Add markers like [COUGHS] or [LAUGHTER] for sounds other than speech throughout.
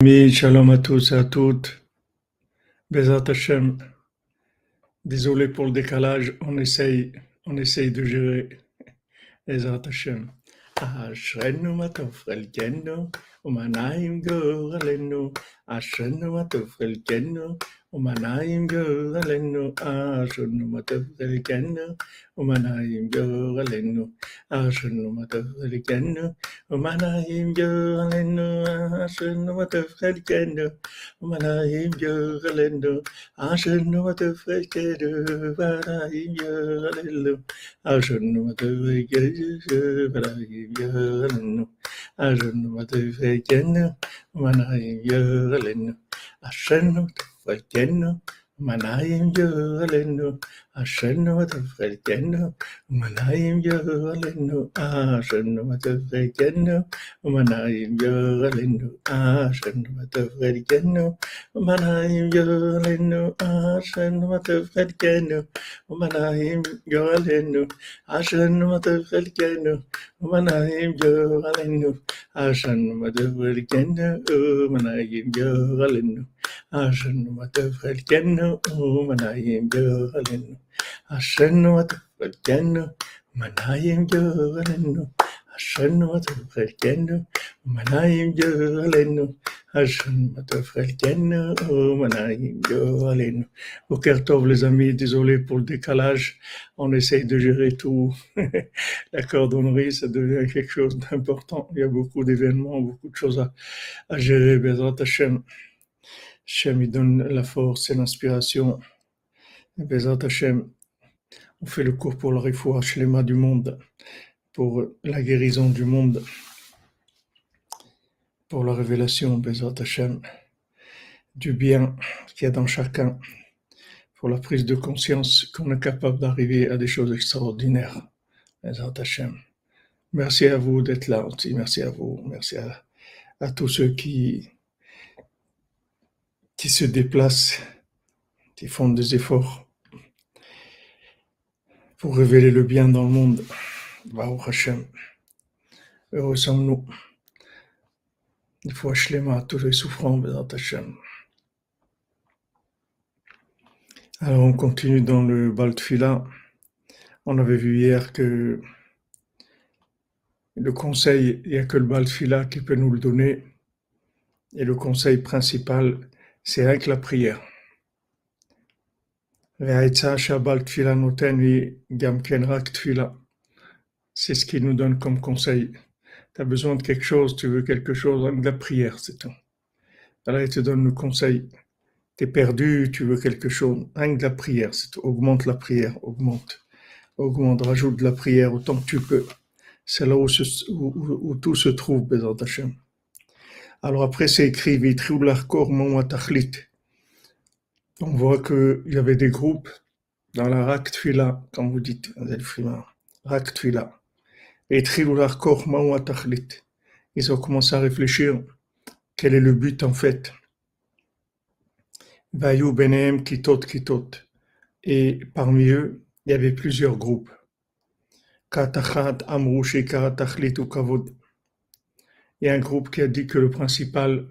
Amis, shalom à tous et à toutes. Bezat Hashem. Désolé pour le décalage, on essaye, on essaye de gérer. Bezat Hashem. אשרנו מה טוב חלקנו, ומנעים גורלנו. אשרנו מה טוב חלקנו, ומנעים גורלנו. אשרנו מה טוב חלקנו, ומנעים גורלנו. אשרנו מה טוב חלקנו, ומנעים גורלנו. אשרנו מה טוב חלקנו, ומנעים גורלנו. אשרנו מה טוב חלקנו, ומנעים גורלנו. אשרנו מה טוב חלקנו, Vajjana Manayalenu. Ashenu Vajjana Manayalenu. أشنو تفخر جنو ومنايم جغل إنه أشنو تفخر جنو ومنايم جغل إنه أشنو تفخر جنو ومنايم جغل إنه أشنو تفخر جنو ومنايم جغل إنه أشنو تفخر جنو ومنايم جغل إنه أشنو تفخر جنو ومنايم جغل إنه عشان ما تفخر جنة ومنايم جغل إنه Madavarkenu, Manayim Yoralenu. Au Tov, les amis, désolé pour le décalage, on essaye de gérer tout. [LAUGHS] La cordonnerie, ça devient quelque chose d'important. Il y a beaucoup d'événements, beaucoup de choses à, à gérer. Bezrat Hashem. Hashem, il donne la force et l'inspiration. Bezrat Hashem, on fait le cours pour le refoua Shlema du monde, pour la guérison du monde, pour la révélation, Bezrat Hashem, du bien qu'il y a dans chacun, pour la prise de conscience qu'on est capable d'arriver à des choses extraordinaires. Bezrat Hashem. Merci à vous d'être là aussi. Merci à vous. Merci à, à tous ceux qui, qui se déplacent, qui font des efforts pour révéler le bien dans le monde. Baruch Hashem. Heureux sommes-nous. Il faut à tous les souffrants, Bezrat Hashem. Alors on continue dans le Baltfila. On avait vu hier que le conseil, il n'y a que le Baltfila qui peut nous le donner. Et le conseil principal, c'est avec la prière. C'est ce qu'il nous donne comme conseil. Tu as besoin de quelque chose, tu veux quelque chose, avec la prière, c'est tout. Alors il te donne le conseil. Tu es perdu, tu veux quelque chose, avec la prière, c'est tout. Augmente la prière, augmente. Augmente, rajoute de la prière autant que tu peux. C'est là où, où, tout se trouve, Bézant Hashem. Alors après, c'est écrit, on voit qu'il y avait des groupes dans la Rak Tfila, comme vous dites, Rak Tfila. Et ils ont commencé à réfléchir quel est le but en fait. Vayu Benem Kitot Kitot. Et parmi eux, il y avait plusieurs groupes. Katachat Amru Kavod. Il y a un groupe qui a dit que le principal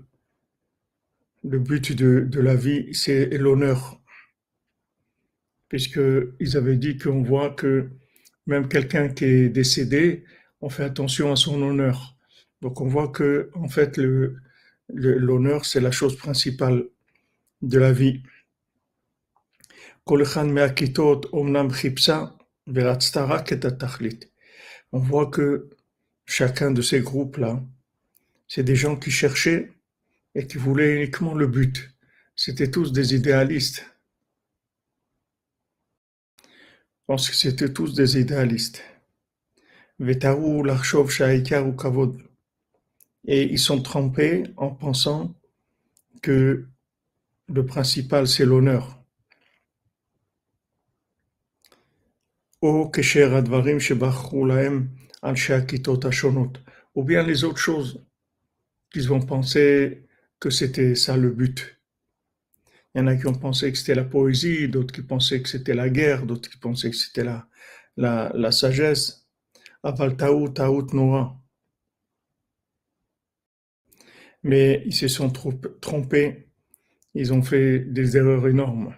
le but de, la vie, c'est l'honneur. Puisqu'ils avaient dit qu'on voit que même quelqu'un qui est décédé, on fait attention à son honneur. Donc on voit que, en fait, l'honneur, c'est la chose principale de la vie. On voit que chacun de ces groupes-là, c'est des gens qui cherchaient et qui voulaient uniquement le but. C'était tous des idéalistes. Je pense que c'était tous des idéalistes. Et ils sont trempés en pensant que le principal c'est l'honneur. Ou bien les autres choses qu'ils vont penser que c'était ça le but. Il y en a qui ont pensé que c'était la poésie, d'autres qui pensaient que c'était la guerre, d'autres qui pensaient que c'était la, la, la sagesse. Aval taout, taout mais ils se sont trompés, ils ont fait des erreurs énormes.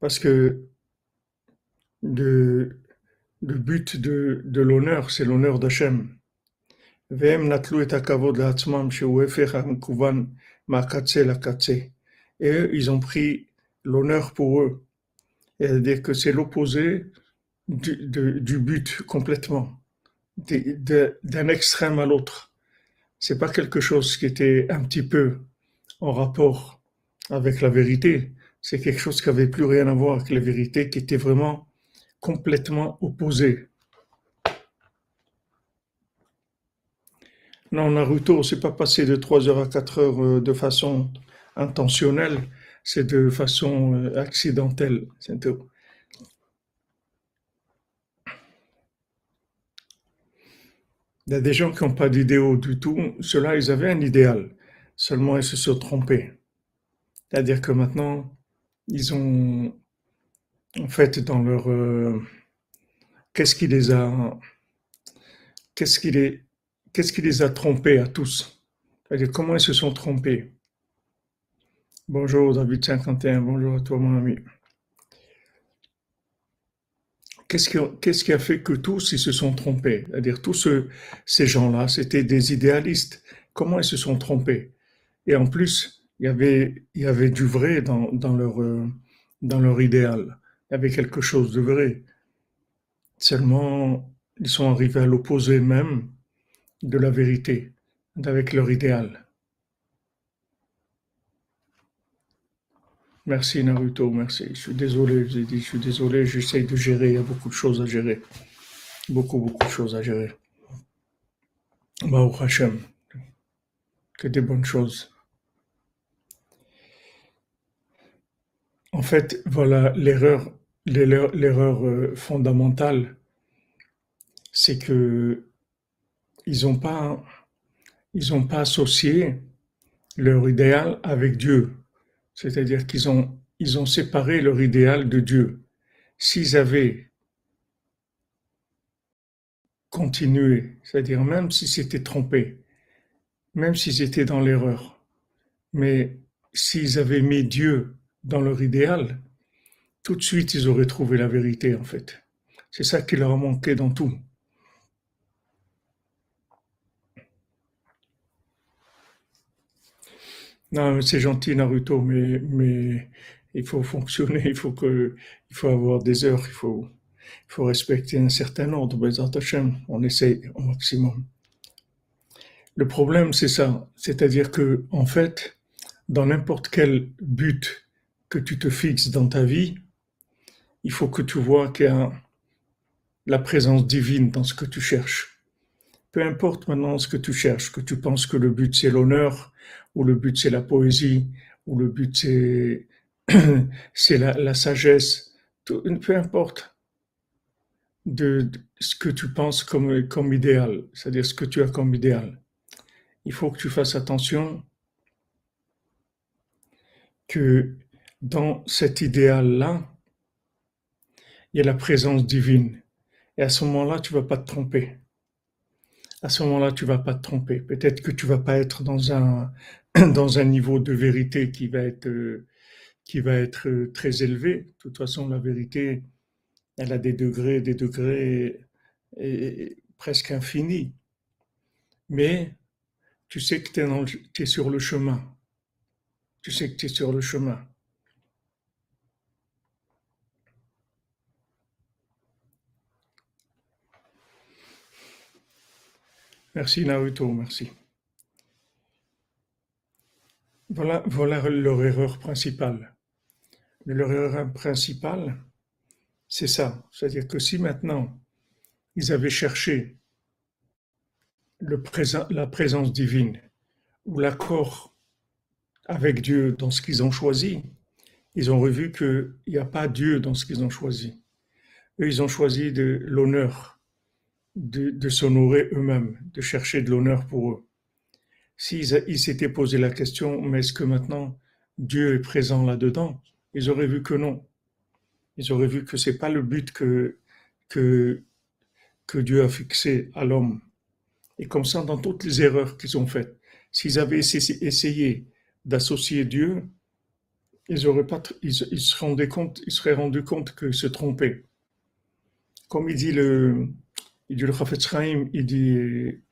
Parce que le, le but de, de l'honneur, c'est l'honneur d'Hachem. Et eux, ils ont pris l'honneur pour eux. C'est-à-dire que c'est l'opposé du, du, but complètement, d'un extrême à l'autre. C'est pas quelque chose qui était un petit peu en rapport avec la vérité. C'est quelque chose qui avait plus rien à voir avec la vérité, qui était vraiment complètement opposé. Non, Naruto, c'est pas passé de 3 heures à 4 heures euh, de façon intentionnelle, c'est de façon euh, accidentelle. C'est tout. Il y a des gens qui n'ont pas d'idéaux du tout. Ceux-là, ils avaient un idéal. Seulement, ils se sont trompés. C'est-à-dire que maintenant, ils ont, en fait, dans leur, euh, qu'est-ce qui les a, qu'est-ce qui les, qu'est-ce qui les a trompés à tous? C'est-à-dire comment ils se sont trompés? Bonjour David 51, bonjour à toi mon ami. Qu'est-ce qui, a fait que tous ils se sont trompés? C'est-à-dire tous ces gens-là, c'était des idéalistes. Comment ils se sont trompés? Et en plus, il y avait, il y avait du vrai dans leur, euh, dans leur idéal. Il y avait quelque chose de vrai. Seulement, ils sont arrivés à l'opposé même de la vérité, avec leur idéal. Merci Naruto, merci. Je suis désolé, j'ai dit, je suis désolé, j'essaye de gérer, il y a beaucoup de choses à gérer. Beaucoup, beaucoup de choses à gérer. Baruch Hashem, que des bonnes choses. En fait, voilà l'erreur, l'erreur euh, fondamentale, c'est que ils n'ont pas, ils ont pas associé leur idéal avec Dieu. C'est-à-dire qu'ils ont, ont séparé leur idéal de Dieu. S'ils avaient continué, c'est-à-dire même s'ils s'étaient trompés, même s'ils étaient dans l'erreur, mais s'ils avaient mis Dieu dans leur idéal, tout de suite ils auraient trouvé la vérité en fait. C'est ça qui leur a manqué dans tout. Non, c'est gentil Naruto, mais, il faut fonctionner, il faut que, faut avoir des heures, il faut, il faut respecter un certain ordre. On essaye au maximum. Le problème, c'est ça. C'est-à-dire que, en fait, dans n'importe quel but que tu te fixes dans ta vie, il faut que tu vois qu'il y a la présence divine dans ce que tu cherches. Peu importe maintenant ce que tu cherches, que tu penses que le but c'est l'honneur, ou le but c'est la poésie, ou le but c'est [COUGHS] la, sagesse, peu importe de, ce que tu penses comme, comme idéal, c'est-à-dire ce que tu as comme idéal. Il faut que tu fasses attention que dans cet idéal-là, il y a la présence divine. Et à ce moment-là, tu vas pas te tromper à ce moment-là, tu vas pas te tromper. Peut-être que tu vas pas être dans un, [CLEARS THROAT] dans un niveau de vérité qui va être, qui va être très élevé. De toute façon, la vérité, elle a des degrés, des degrés presque infinis. Mais tu sais que tu es sur le chemin. Tu sais que tu es sur le chemin. Merci Naruto, merci. Voilà, leur erreur principale. Leur erreur principale, c'est ça. C'est-à-dire que si maintenant ils avaient cherché la présence divine ou l'accord avec Dieu dans ce qu'ils ont choisi, ils ont revu qu'il n'y a pas Dieu dans ce qu'ils ont choisi. Eux, ils ont choisi de l'honneur, de, s'honorer eux-mêmes, de chercher de l'honneur pour eux. S'ils s'étaient posé la question, mais est-ce que maintenant Dieu est présent là-dedans? Ils auraient vu que non. Ils auraient vu que c'est pas le but que, que, que Dieu a fixées à l'homme. Et comme ça, dans toutes les erreurs qu'ils ont faites, s'ils avaient essayé d'associer Dieu, ils auraient pas, ils, se rendaient compte, ils seraient rendus compte qu'ils se trompaient. Comme il dit le, il dit le il dit,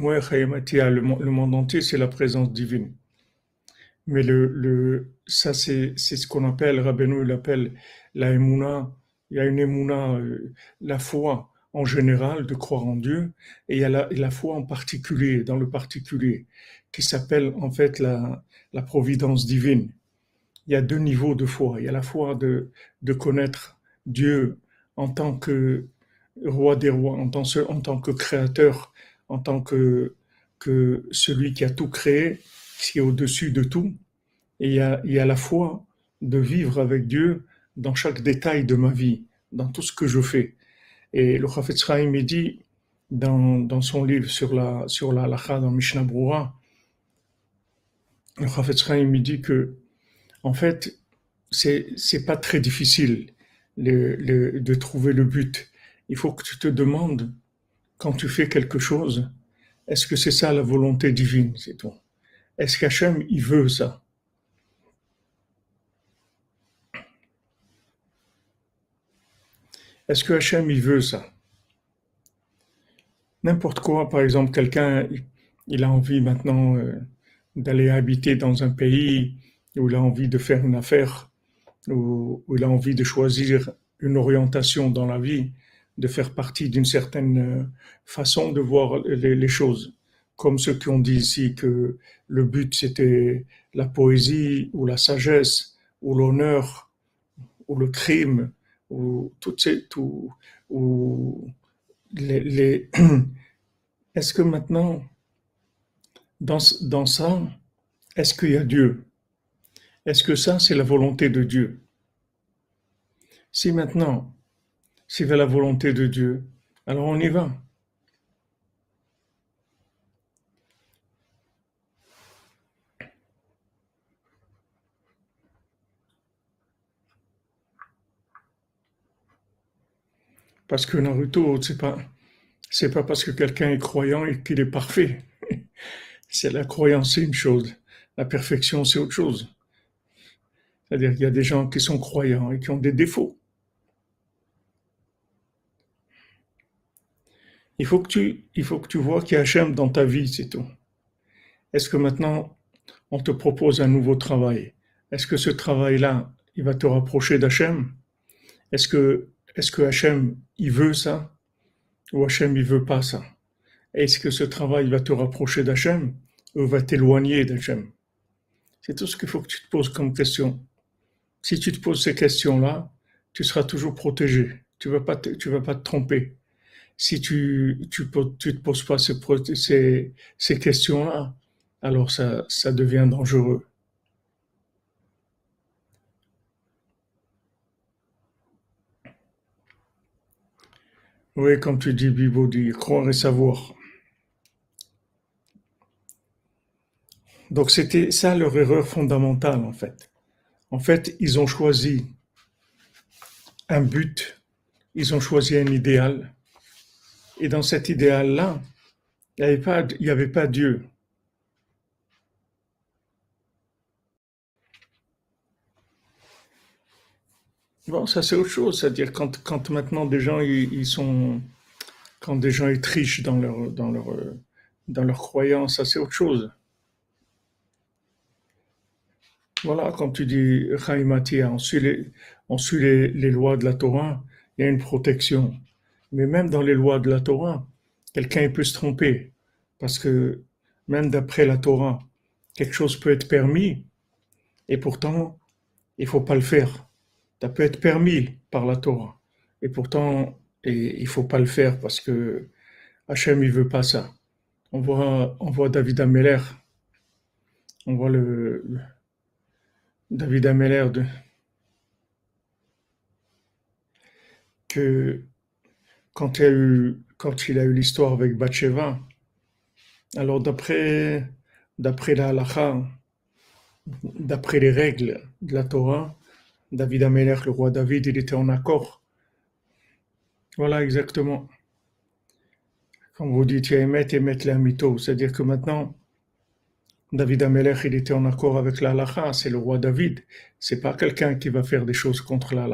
ouais, le, monde entier, c'est la présence divine. Mais le, le, ça, c'est, ce qu'on appelle, Rabbeinu, il appelle la émouna. Il y a une émouna, euh, la foi en général, de croire en Dieu, et il y a la, la foi en particulier, dans le particulier, qui s'appelle en fait la, la providence divine. Il y a deux niveaux de foi. Il y a la foi de, de connaître Dieu en tant que roi des rois, en tant, que créateur, en tant que, celui qui a tout créé, qui est au-dessus de tout. Et il y, a, il y a la foi de vivre avec Dieu dans chaque détail de ma vie, dans tout ce que je fais. Et le Chafetz Chaim dit dans, son livre sur la sur la halakha dans Mishnah Brura, le Chafetz Chaim dit que en fait c'est c'est pas très difficile le, le, de trouver le but. Il faut que tu te demandes quand tu fais quelque chose, est-ce que c'est ça la volonté divine, c'est tout. Est-ce qu'Hachem, il veut ça? Est-ce que Hachem, il veut ça? N'importe quoi, par exemple, quelqu'un, il a envie maintenant euh, d'aller habiter dans un pays où il a envie de faire une affaire, où, il a envie de choisir une orientation dans la vie, de faire partie d'une certaine euh, façon de voir les choses. Comme ceux qui ont dit ici que le but c'était la poésie ou la sagesse ou l'honneur ou le crime ou toutes ces tout ou les, [CLEARS THROAT] est-ce que maintenant dans, dans ça est-ce qu'il y a Dieu? Est-ce que ça c'est la volonté de Dieu? Si maintenant c'est la volonté de Dieu alors on y va Parce que Naruto, c'est pas, c'est pas parce que quelqu'un est croyant et qu'il est parfait. [LAUGHS] c'est la croyance, c'est une chose. La perfection, c'est autre chose. C'est-à-dire qu'il y a des gens qui sont croyants et qui ont des défauts. Il faut que tu, il faut que tu vois qu'il y a Hachem dans ta vie, c'est tout. Est-ce que maintenant, on te propose un nouveau travail? Est-ce que ce travail-là, il va te rapprocher d'Hachem? Est-ce que est-ce que Hachem, il veut ça? Ou Hachem, il veut pas ça? Est-ce que ce travail va te rapprocher d'Hachem ou va t'éloigner d'Hachem? C'est tout ce qu'il faut que tu te poses comme question. Si tu te poses ces questions-là, tu seras toujours protégé. Tu vas pas tu vas pas te tromper. Si tu tu, te poses pas ces, ces questions-là, alors ça, ça devient dangereux. Oui, comme tu dis, Bibo dit, croire et savoir. Donc c'était ça leur erreur fondamentale en fait. En fait, ils ont choisi un but, ils ont choisi un idéal. Et dans cet idéal-là, il n'y avait, pas, avait pas Dieu. Bon, ça c'est autre chose, c'est-à-dire quand, quand maintenant des gens ils, sont quand des gens ils trichent dans leur dans leur dans leur croyance, ça c'est autre chose. Voilà, comme tu dis, Chaïmatia, on suit, les, on les, lois de la Torah, il y a une protection. Mais même dans les lois de la Torah, quelqu'un peut se tromper. Parce que même d'après la Torah, quelque chose peut être permis, et pourtant, il faut pas le faire ça peut être permis par la Torah. Et pourtant, et, il faut pas le faire parce que Hachem, il veut pas ça. On voit, on voit David Ameller, on voit le, David Ameller de, que quand il a eu, l'histoire avec Bathsheba, alors d'après, la halakha, d'après les règles de la Torah, David Amelech, le roi David, il était en accord. Voilà, exactement. Quand vous dites Yemet et mettre la mytho, c'est-à-dire que maintenant, David Amelech, il était en accord avec la c'est le roi David. C'est pas quelqu'un qui va faire des choses contre la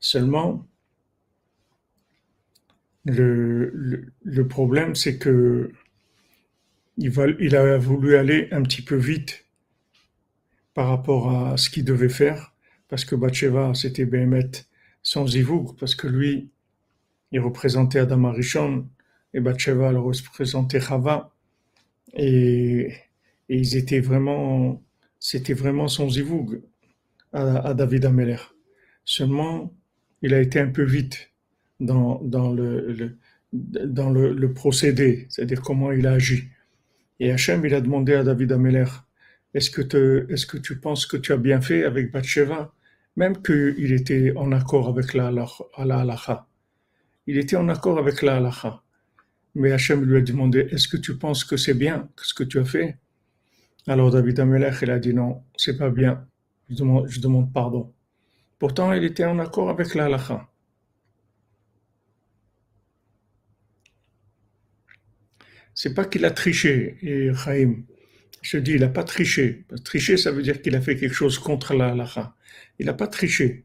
Seulement, le, le, problème, c'est que il, va, il a voulu aller un petit peu vite par rapport à ce qu'il devait faire, parce que Bathsheba, c'était Béhémet sans Zivoug, parce que lui, il représentait Adam Arishon, et Bathsheba, le représentait Chava, et, et, ils étaient vraiment, c'était vraiment son Zivoug à, David Ameler. Seulement, il a été un peu vite dans, dans le, dans le, le procédé, c'est-à-dire comment il a agi. Et Hachem, il a demandé à David Ameler, est-ce que, est-ce que tu penses que tu as bien fait avec Bathsheba, même qu'il était en accord avec la, la, Il était en accord avec la halacha. Mais Hachem lui a demandé, est-ce que tu penses que c'est bien ce que tu as fait? Alors David Amelech, il a dit non, c'est pas bien. Je demande, je demande pardon. Pourtant, il était en accord avec la halacha. C'est pas qu'il a triché, et Chaim. Je dis, il n'a pas triché. Tricher, ça veut dire qu'il a fait quelque chose contre la halakha. Il n'a pas triché.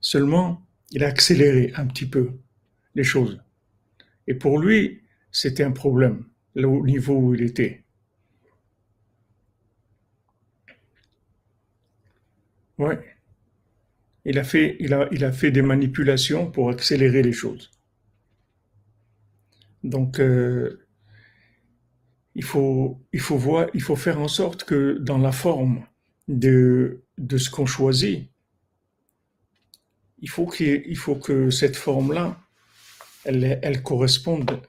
Seulement, il a accéléré un petit peu les choses. Et pour lui, c'était un problème, au niveau où il était. Ouais. Il a fait, il a, il a fait des manipulations pour accélérer les choses. Donc, euh, il faut, il faut voir, il faut faire en sorte que dans la forme de, de ce qu'on choisit, il faut, qu'il, faut que cette forme-là, elle, elle corresponde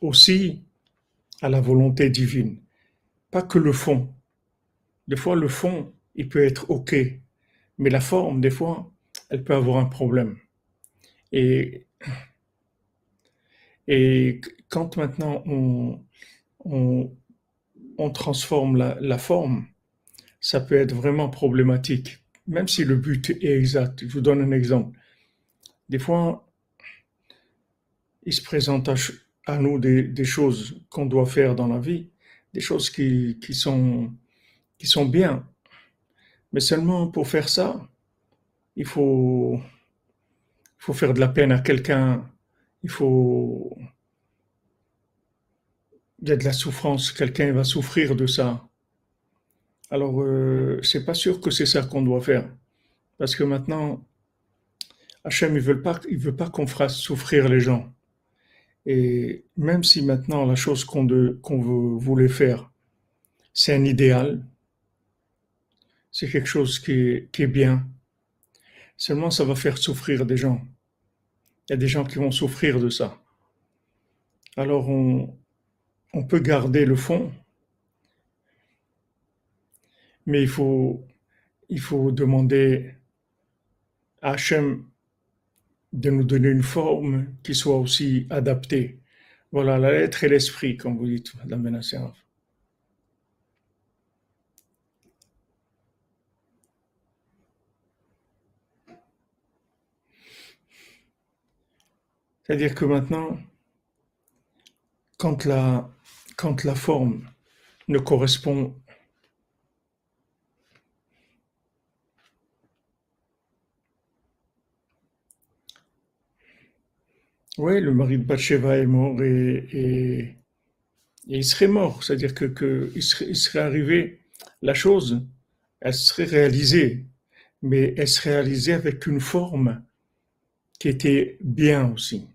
aussi à la volonté divine. Pas que le fond. Des fois, le fond, il peut être OK, mais la forme, des fois, elle peut avoir un problème. Et, et quand maintenant on, on, transforme la, forme, ça peut être vraiment problématique, même si le but est exact. Je vous donne un exemple. Des fois, il se présente à, nous des, choses qu'on doit faire dans la vie, des choses qui, sont, qui sont bien. Mais seulement pour faire ça, il faut, il faut faire de la peine à quelqu'un, il faut, il y a de la souffrance, quelqu'un va souffrir de ça. Alors, euh, c'est pas sûr que c'est ça qu'on doit faire. Parce que maintenant, Hachem, il veut pas, veut pas qu'on fasse souffrir les gens. Et même si maintenant la chose qu'on qu'on voulait faire, c'est un idéal, c'est quelque chose qui est, qui est bien, seulement ça va faire souffrir des gens. Il y a des gens qui vont souffrir de ça. Alors on, on peut garder le fond, mais il faut, il faut demander à Hachem de nous donner une forme qui soit aussi adaptée. Voilà, la lettre et l'esprit, comme vous dites, Madame Benasséraf. C'est-à-dire que maintenant, quand la, quand la forme ne correspond Oui, le mari de Bathsheba est mort et, il serait mort. C'est-à-dire que, serait, il serait arrivé, la chose, elle serait réalisée, mais elle serait réalisée avec une forme qui était bien aussi.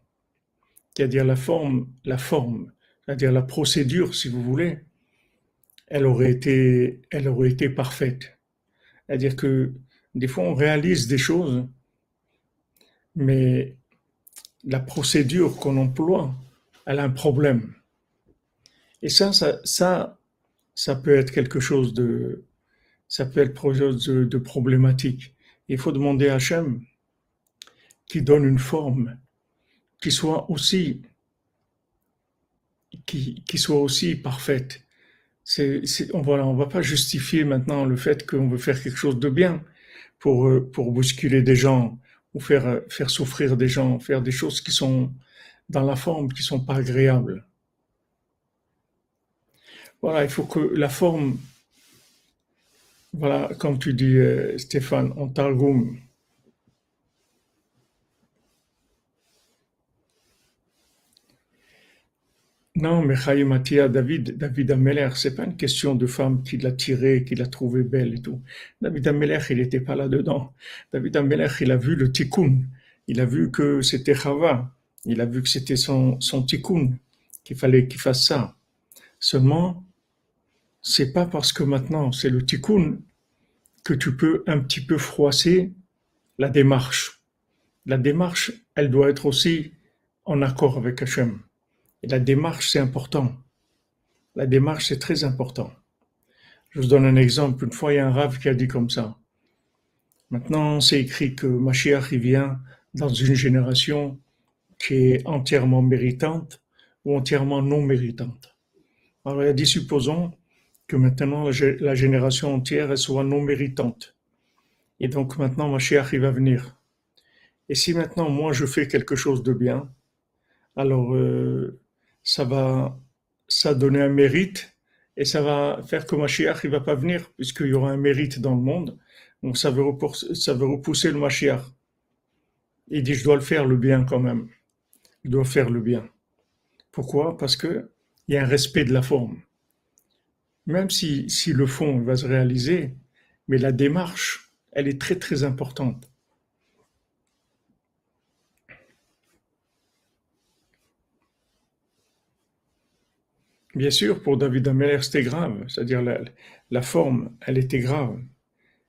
C'est-à-dire la forme, la forme c'est-à-dire la procédure, si vous voulez, elle aurait été, elle aurait été parfaite. C'est-à-dire que des fois, on réalise des choses, mais la procédure qu'on emploie, elle a un problème. Et ça, ça, ça, peut être quelque chose de, ça peut être quelque chose de, de problématique. Il faut demander à Hachem qui donne une forme qui soit aussi qui, soit aussi parfaite. C'est, on voilà, on va pas justifier maintenant le fait qu'on veut faire quelque chose de bien pour, euh, pour bousculer des gens ou faire, faire souffrir des gens, faire des choses qui sont dans la forme, qui sont pas agréables. Voilà, il faut que la forme, voilà, comme tu dis, euh, Stéphane, en Targum, Non, mais Mathia, David, David Ameller, c'est pas une question de femme qui l'a tiré, qui l'a trouvé belle et tout. David Ameller, il n'était pas là-dedans. David Ameller, il a vu le tikkun. Il a vu que c'était Chava. Il a vu que c'était son, son tikkun, qu'il fallait qu'il fasse ça. Seulement, c'est pas parce que maintenant c'est le tikkun que tu peux un petit peu froisser la démarche. La démarche, elle doit être aussi en accord avec Hachem la démarche, c'est important. La démarche, c'est très important. Je vous donne un exemple. Une fois, il y a un rave qui a dit comme ça. Maintenant, c'est écrit que Mashiach, il vient dans une génération qui est entièrement méritante ou entièrement non méritante. Alors, il a dit, supposons que maintenant la, génération entière soit non méritante. Et donc maintenant, Mashiach, il va venir. Et si maintenant, moi, je fais quelque chose de bien, alors euh, ça va ça donner un mérite et ça va faire que Mashiach il va pas venir puisqu'il y aura un mérite dans le monde. Donc ça veut repousser, ça veut le Mashiach. Il dit je dois le faire le bien quand même. Il doit faire le bien. Pourquoi? Parce que il y a un respect de la forme. Même si, si le fond va se réaliser, mais la démarche, elle est très très importante. Bien sûr, pour David Ameller, c'était grave, c'est-à-dire la, forme, elle était grave,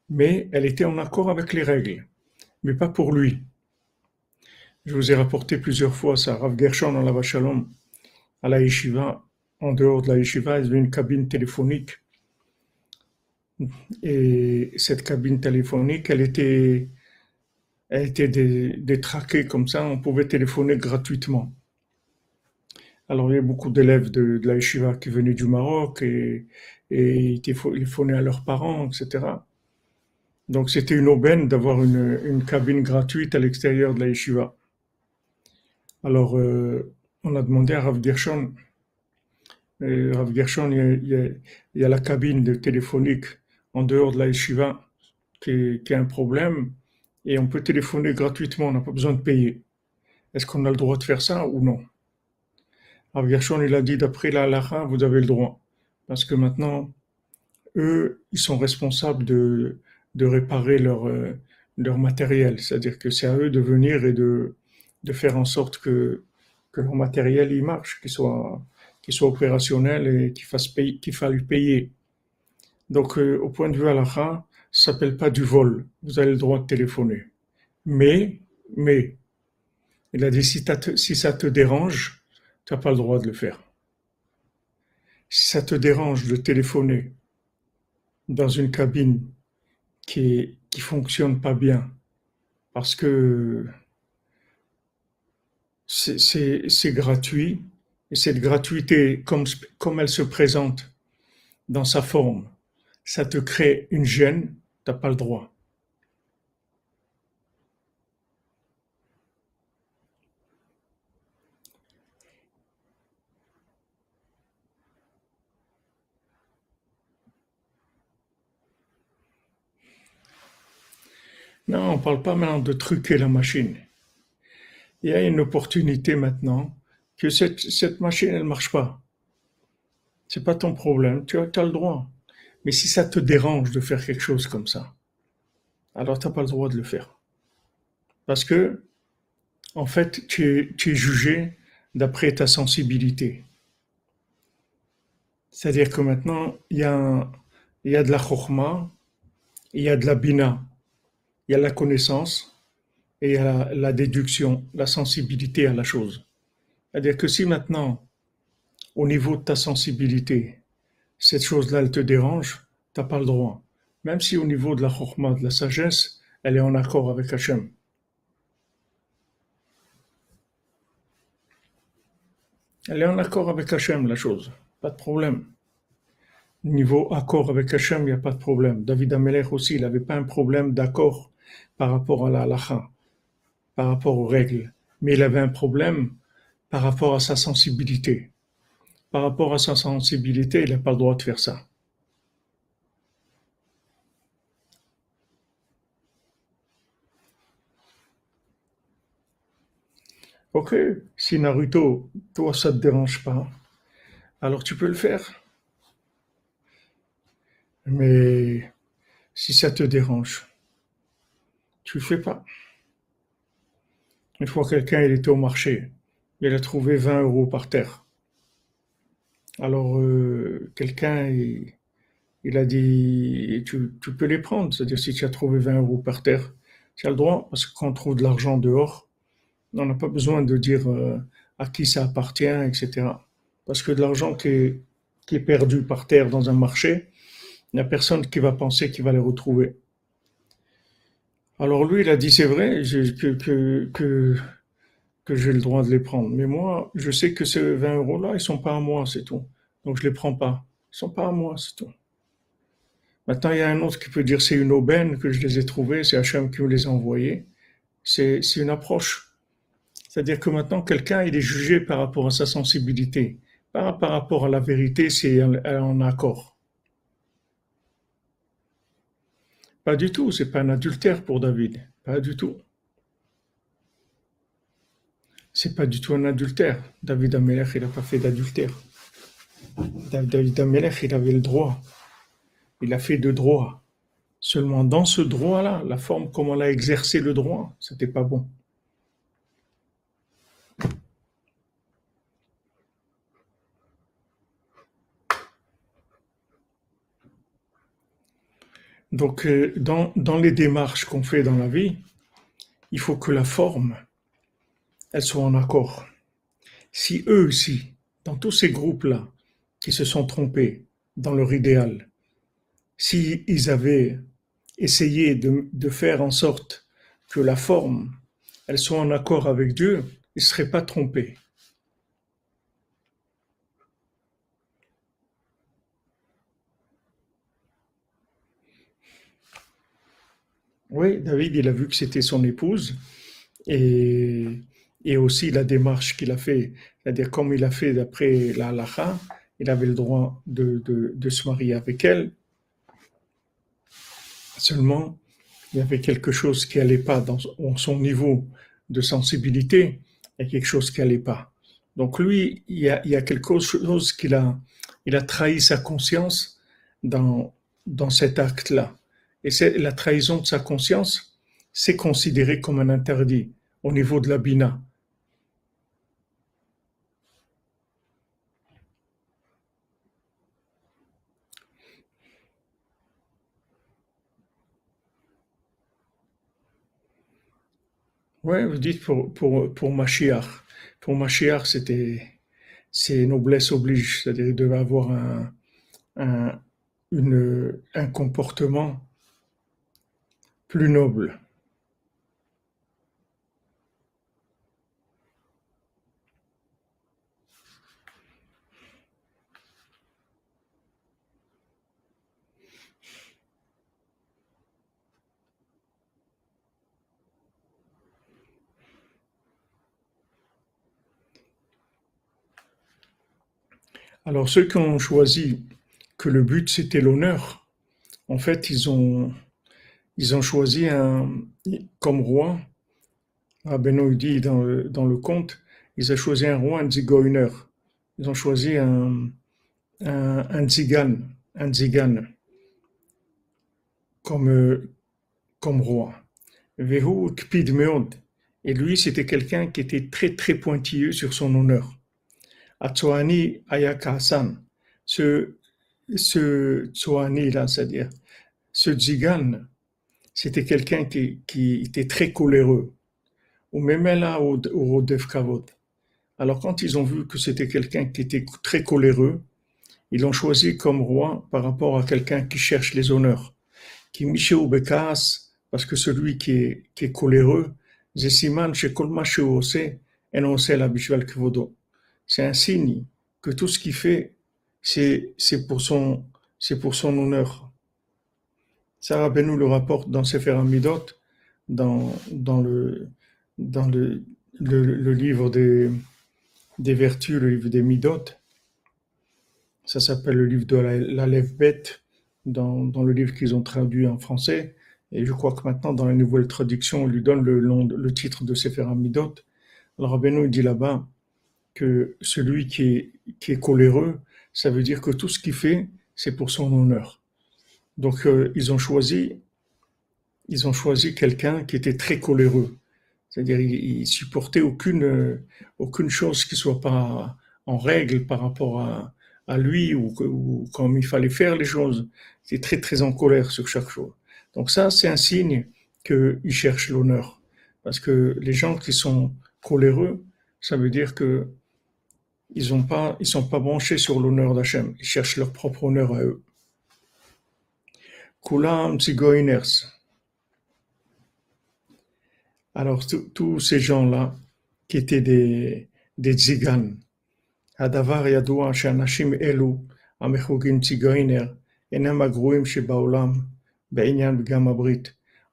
mais elle était en accord avec les règles, mais pas pour lui. Je vous ai rapporté plusieurs fois ça, Rav Gershon en la Shalom, à la yeshiva, en dehors de la yeshiva, il y avait une cabine téléphonique. Et cette cabine téléphonique, elle était, elle était détraquée comme ça, on pouvait téléphoner gratuitement. Alors, il y a beaucoup d'élèves de, la yeshiva qui venaient du Maroc et, et ils téléphonaient à leurs parents, etc. Donc, c'était une aubaine d'avoir une, cabine gratuite à l'extérieur de la yeshiva. Alors, euh, on a demandé à Rav Gershon, Rav Gershon, il y, a, la cabine de téléphonique en dehors de la yeshiva qui qui est un problème et on peut téléphoner gratuitement, on n'a pas besoin de payer. Est-ce qu'on a le droit de faire ça ou non? Gershon, il a dit d'après la halakha, vous avez le droit. Parce que maintenant, eux, ils sont responsables de, de réparer leur, euh, leur matériel. C'est-à-dire que c'est à eux de venir et de, de faire en sorte que, que leur matériel il marche, qu'il soit, qu'il soit opérationnel et qu'il fasse qu'il faille payer. Donc, euh, au point de vue halakha, ça s'appelle pas du vol. Vous avez le droit de téléphoner. Mais, mais, il a dit si ça te dérange, tu n'as pas le droit de le faire. Ça te dérange de téléphoner dans une cabine qui ne fonctionne pas bien, parce que c'est gratuit, et cette gratuité, comme, comme elle se présente dans sa forme, ça te crée une gêne, tu n'as pas le droit. Non, on ne parle pas maintenant de truquer la machine. Il y a une opportunité maintenant que cette, machine, ne marche pas. C'est pas ton problème, tu as, le droit. Mais si ça te dérange de faire quelque chose comme ça, alors tu n'as pas le droit de le faire. Parce que, en fait, tu es, jugé d'après ta sensibilité. C'est-à-dire que maintenant, il y a, il de la chokma, il y a de la bina il y a la connaissance et il y a la, déduction, la sensibilité à la chose. C'est-à-dire que si maintenant, au niveau de ta sensibilité, cette chose-là, elle te dérange, tu n'as pas le droit. Même si au niveau de la chokma, de la sagesse, elle est en accord avec Hachem. Elle est en accord avec Hachem, la chose. Pas de problème. Niveau accord avec Hachem, il n'y a pas de problème. David Amelech aussi, il n'avait pas un problème d'accord par rapport à la halakha. par rapport aux règles, mais il avait un problème par rapport à sa sensibilité. Par rapport à sa sensibilité, il n'a pas le droit de faire ça. Ok, si Naruto, toi ça te dérange pas, alors tu peux le faire. Mais si ça te dérange, tu le fais pas. Une fois quelqu'un était au marché, il a trouvé 20 euros par terre. Alors euh, quelqu'un il, a dit tu, tu peux les prendre, c'est-à-dire si tu as trouvé 20 euros par terre, tu as le droit, parce que quand on trouve de l'argent dehors, on n'a pas besoin de dire euh, à qui ça appartient, etc. Parce que de l'argent qui est, qui est perdu par terre dans un marché, il n'y a personne qui va penser qu'il va les retrouver. Alors lui, il a dit, c'est vrai que, que, que, que j'ai le droit de les prendre. Mais moi, je sais que ces 20 euros-là, ils sont pas à moi, c'est tout. Donc je les prends pas. Ils sont pas à moi, c'est tout. Maintenant, il y a un autre qui peut dire, c'est une aubaine que je les ai trouvés, c'est Hachem qui me les a envoyés. C'est une approche. C'est-à-dire que maintenant, quelqu'un, il est jugé par rapport à sa sensibilité. Par, par rapport à la vérité, c'est en accord. Pas du tout, c'est pas un adultère pour David. Pas du tout. C'est pas du tout un adultère. David Amelech, il n'a pas fait d'adultère. David Amelech, il avait le droit. Il a fait de droit. Seulement dans ce droit-là, la forme comment on a exercé le droit, c'était pas bon. Donc, euh, dans, les démarches qu'on fait dans la vie, il faut que la forme, elle soit en accord. Si eux aussi, dans tous ces groupes-là, qui se sont trompés dans leur idéal, s'ils ils avaient essayé de, de, faire en sorte que la forme, elle soit en accord avec Dieu, ils ne seraient pas trompés. Oui, David, il a vu que c'était son épouse et, et aussi la démarche qu'il a fait, c'est-à-dire comme il a fait d'après la halakha, il avait le droit de, de, se marier avec elle. Seulement, il y avait quelque chose qui n'allait pas dans son niveau de sensibilité, il y a quelque chose qui n'allait pas. Donc lui, il y a, il y a quelque chose qu'il a, il a trahi sa conscience dans, dans cet acte-là. Et c'est la trahison de sa conscience, c'est considéré comme un interdit au niveau de la bina. Oui, vous dites pour, pour, pour Mashiach. Pour c'était, c'est noblesse oblige, c'est-à-dire devait avoir un, un, une, un comportement plus noble. Alors ceux qui ont choisi que le but c'était l'honneur, en fait ils ont ils ont choisi un, comme roi, Rabbeinu dit dans le, conte, ils ont choisi un roi, un zigoiner. Ils ont choisi un, un, zigan, un zigan, comme, comme roi. Vehu kpid. Et lui, c'était quelqu'un qui était très très pointilleux sur son honneur. Atsoani Ayaka Hassan. Ce, ce Tsoani là, c'est-à-dire, ce zigan, c'était quelqu'un qui, qui, était très coléreux. Ou même là, au, au Kavod. Alors quand ils ont vu que c'était quelqu'un qui était très coléreux, ils l'ont choisi comme roi par rapport à quelqu'un qui cherche les honneurs. Qui ou Bekas, parce que celui qui est, qui est coléreux, c'est un signe que tout ce qu'il fait, c'est, pour son, c'est pour son honneur. Sarah Benou le rapporte dans Sefer Amidot, dans, dans, le, dans le, le, livre des, des vertus, le livre des Midot. Ça s'appelle le livre de la, la bête dans, dans le livre qu'ils ont traduit en français. Et je crois que maintenant, dans la nouvelle traduction, on lui donne le, le titre de Sefer Amidot. Alors, Rabbeinu dit là-bas que celui qui est, qui est coléreux, ça veut dire que tout ce qu'il fait, c'est pour son honneur. Donc, euh, ils ont choisi, ils ont choisi quelqu'un qui était très coléreux. C'est-à-dire, il, il, supportait aucune, euh, aucune chose qui soit pas en règle par rapport à, à lui ou, ou comme il fallait faire les choses. Était très, très en colère sur chaque chose. Donc ça, c'est un signe qu'ils cherchent l'honneur. Parce que les gens qui sont coléreux, ça veut dire que ils ont pas, ils sont pas branchés sur l'honneur d'Hachem. Ils cherchent leur propre honneur à eux. Kulam Tzigoiners. Alors, tous ces gens-là, qui étaient des, des tziganes, הדבר ידוע שאנשים אלו, המחוגים ציגוינר, אינם הגרועים שבעולם,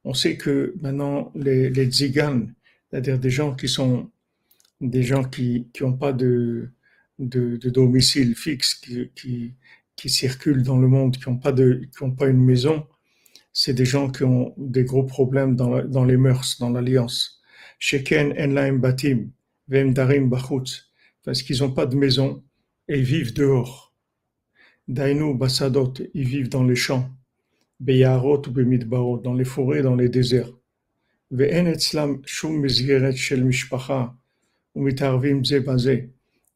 on sait que maintenant les, les tziganes, c'est-à-dire des gens qui sont des gens qui n'ont pas de, de, de, domicile fixe, qui, qui, qui, circulent dans le monde, qui n'ont pas, de, qui ont pas une maison, c'est des gens qui ont des gros problèmes dans, la, dans les mœurs, dans l'alliance. Sheken en laim batim, vem darim bachutz, parce qu'ils n'ont pas de maison et ils vivent dehors. Dainu basadot, ils vivent dans les champs dans les forêts, dans les déserts.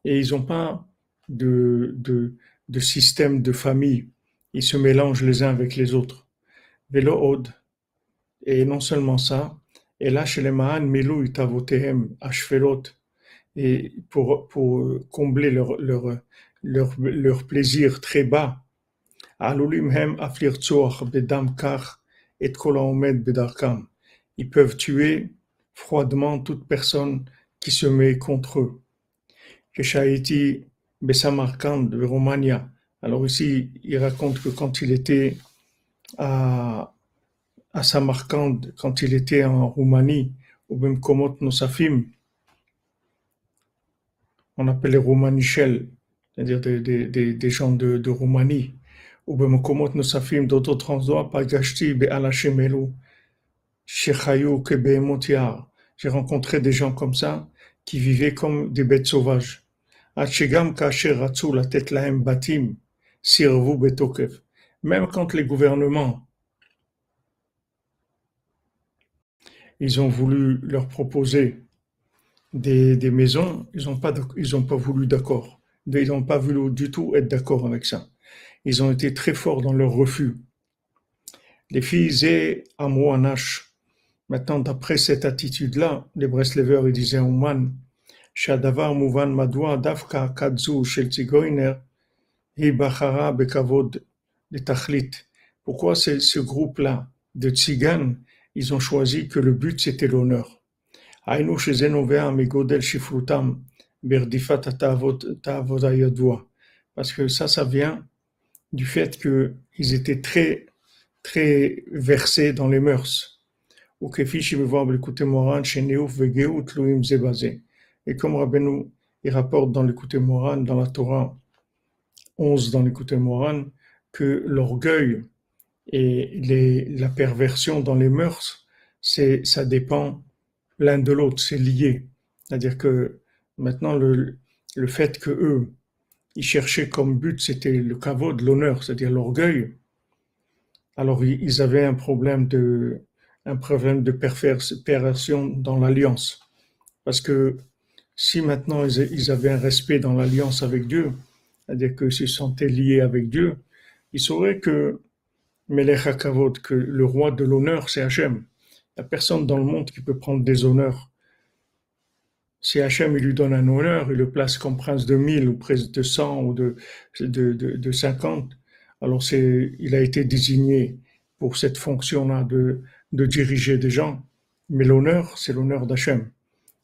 Et ils n'ont pas de, de, de système de famille. Ils se mélangent les uns avec les autres. Et non seulement ça, et là chez les Mahan, Milou Ashfelot, et pour, pour combler leur, leur, leur, plaisir très bas, ils peuvent tuer froidement toute personne qui se met contre eux. Keshaiti Bessamarkand de Romagna. Alors ici, il raconte que quand il était à, à Samarkand, quand il était en Roumanie, au Bemkomot Nosafim, on appelle les c'est-à-dire des, gens de, de Roumanie, ou Bemkomot Nosafim, d'autres endroits, Pagashti, Be'alachemelu, Shechayou, Kebemotiar. J'ai rencontré des gens comme ça qui vivaient comme des bêtes sauvages. עד שגם כאשר רצו לתת להם בתים, סירבו בתוקף. Même quand les gouvernements ils ont voulu leur proposer des, des maisons, ils n'ont pas, ils ont pas voulu d'accord. Ils n'ont pas voulu du tout être d'accord avec ça ils ont été très forts dans leur refus. Les filles et Amouanash. Maintenant, d'après cette attitude-là, les Breslevers, ils disaient au man, Shadavar Mouvan Madoua Dafka Kadzu Shel Tzigoiner, Hibachara Bekavod de Tachlit. Pourquoi ce groupe-là de tziganes, ils ont choisi que le but c'était l'honneur? Parce que ça, ça vient du fait qu'ils étaient très, très versés dans les mœurs. Et comme Rabbeinu, il rapporte dans l'écouté Moran, dans la Torah 11 dans l'écouté Moran, que l'orgueil et la perversion dans les mœurs, c'est, ça dépend l'un de l'autre, c'est lié. C'est-à-dire que maintenant, le, fait que eux, ils cherchaient comme but, c'était le de l'honneur, c'est-à-dire l'orgueil. Alors ils avaient un problème de, un problème de perversion dans l'alliance. Parce que si maintenant ils avaient un respect dans l'alliance avec Dieu, c'est-à-dire qu'ils se sentaient liés avec Dieu, ils sauraient que Melech HaKavod, que le roi de l'honneur, c'est Hachem. Il n'y a personne dans le monde qui peut prendre des honneurs si Hachem il lui donne un honneur, il le place comme prince de mille ou prince de cent ou de, de, de, de 50, alors il a été désigné pour cette fonction-là de, de diriger des gens. Mais l'honneur, c'est l'honneur d'Hachem.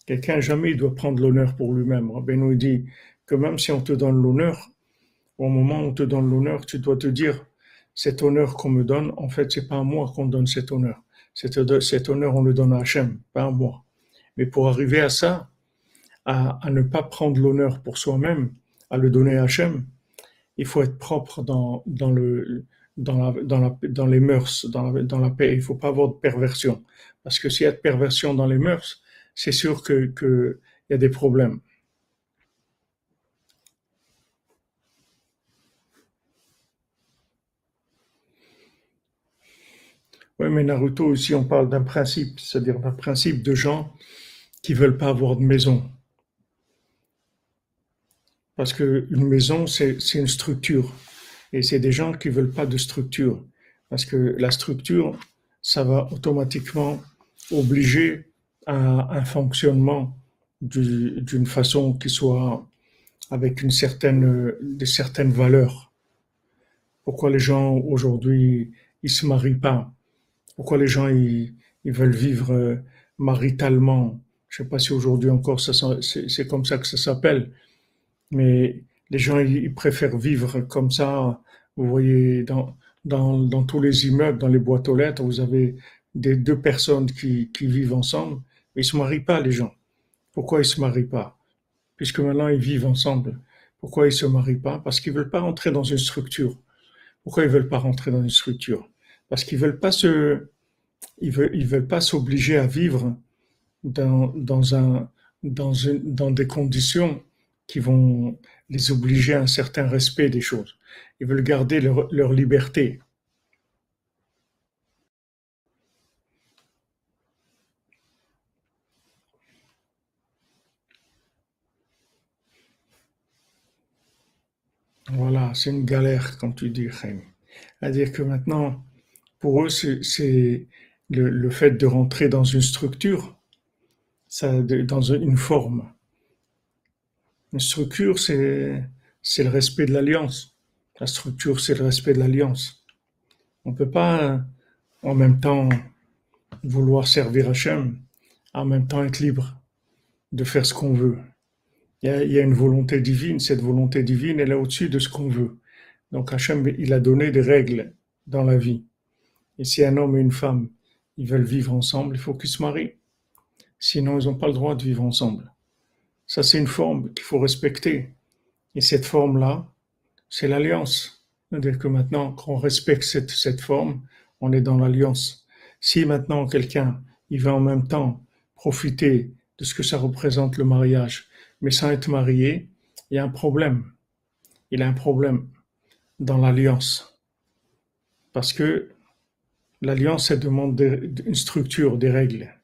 Quelqu'un jamais doit prendre l'honneur pour lui-même. Rabbeinu dit que même si on te donne l'honneur, au moment où on te donne l'honneur, tu dois te dire, cet honneur qu'on me donne, en fait, c'est pas à moi qu'on donne cet honneur. Cet, honneur, on le donne à Hachem, pas à moi. Mais pour arriver à ça, à, ne pas prendre l'honneur pour soi-même, à le donner à Hachem, il faut être propre dans, le, dans, la, dans, les mœurs, dans la, dans la paix. Il faut pas avoir de perversion. Parce que s'il y a de perversion dans les mœurs, c'est sûr qu'il que y a des problèmes. Oui, mais Naruto, ici, on parle d'un principe, c'est-à-dire d'un principe de gens qui veulent pas avoir de maison. Parce qu'une maison, c'est une structure. Et c'est des gens qui veulent pas de structure. Parce que la structure, ça va automatiquement obliger à un fonctionnement d'une façon qui soit avec une certaine, des certaines valeurs. Pourquoi les gens aujourd'hui, ils se marient pas? Pourquoi les gens, ils, veulent vivre euh, maritalement? Je sais pas si aujourd'hui encore c'est comme ça que ça s'appelle. Mais les gens, ils préfèrent vivre comme ça. Vous voyez, dans, dans, dans tous les immeubles, dans les boîtes aux lettres, vous avez des deux personnes qui, qui vivent ensemble. Ils se marient pas, les gens. Pourquoi ils se marient pas? Puisque maintenant ils vivent ensemble. Pourquoi ils se marient pas? Parce qu'ils veulent pas rentrer dans une structure. Pourquoi ils veulent pas rentrer dans une structure? Parce qu'ils ils veulent, pas s'obliger à vivre dans, des conditions qui vont les obliger à un certain respect des choses. Ils veulent garder leur liberté. Voilà, c'est une galère, comme tu dis, Chaim. C'est-à-dire que maintenant, pour eux, c'est le, fait de rentrer dans une structure, dans une forme. Une structure, c'est le respect de l'alliance. La structure, c'est le respect de l'alliance. On ne peut pas en même temps vouloir servir Hachem, en même temps être libre de faire ce qu'on veut. Il y, a, une volonté divine, cette volonté divine, elle est au-dessus de ce qu'on veut. Donc Hachem, il a donné des règles dans la vie. Et si un homme et une femme, ils veulent vivre ensemble, il faut qu'ils se marient. Sinon, ils n'ont pas le droit de vivre ensemble. Ça, c'est une forme qu'il faut respecter. Et cette forme-là, c'est l'alliance. C'est-à-dire que maintenant qu'on respecte cette, cette forme, on est dans l'alliance. Si maintenant quelqu'un, il va en même temps profiter de ce que ça représente le mariage, mais sans être marié, il y a un problème. Il a un problème dans l'alliance. Parce que l'alliance, elle demande une structure, des règles.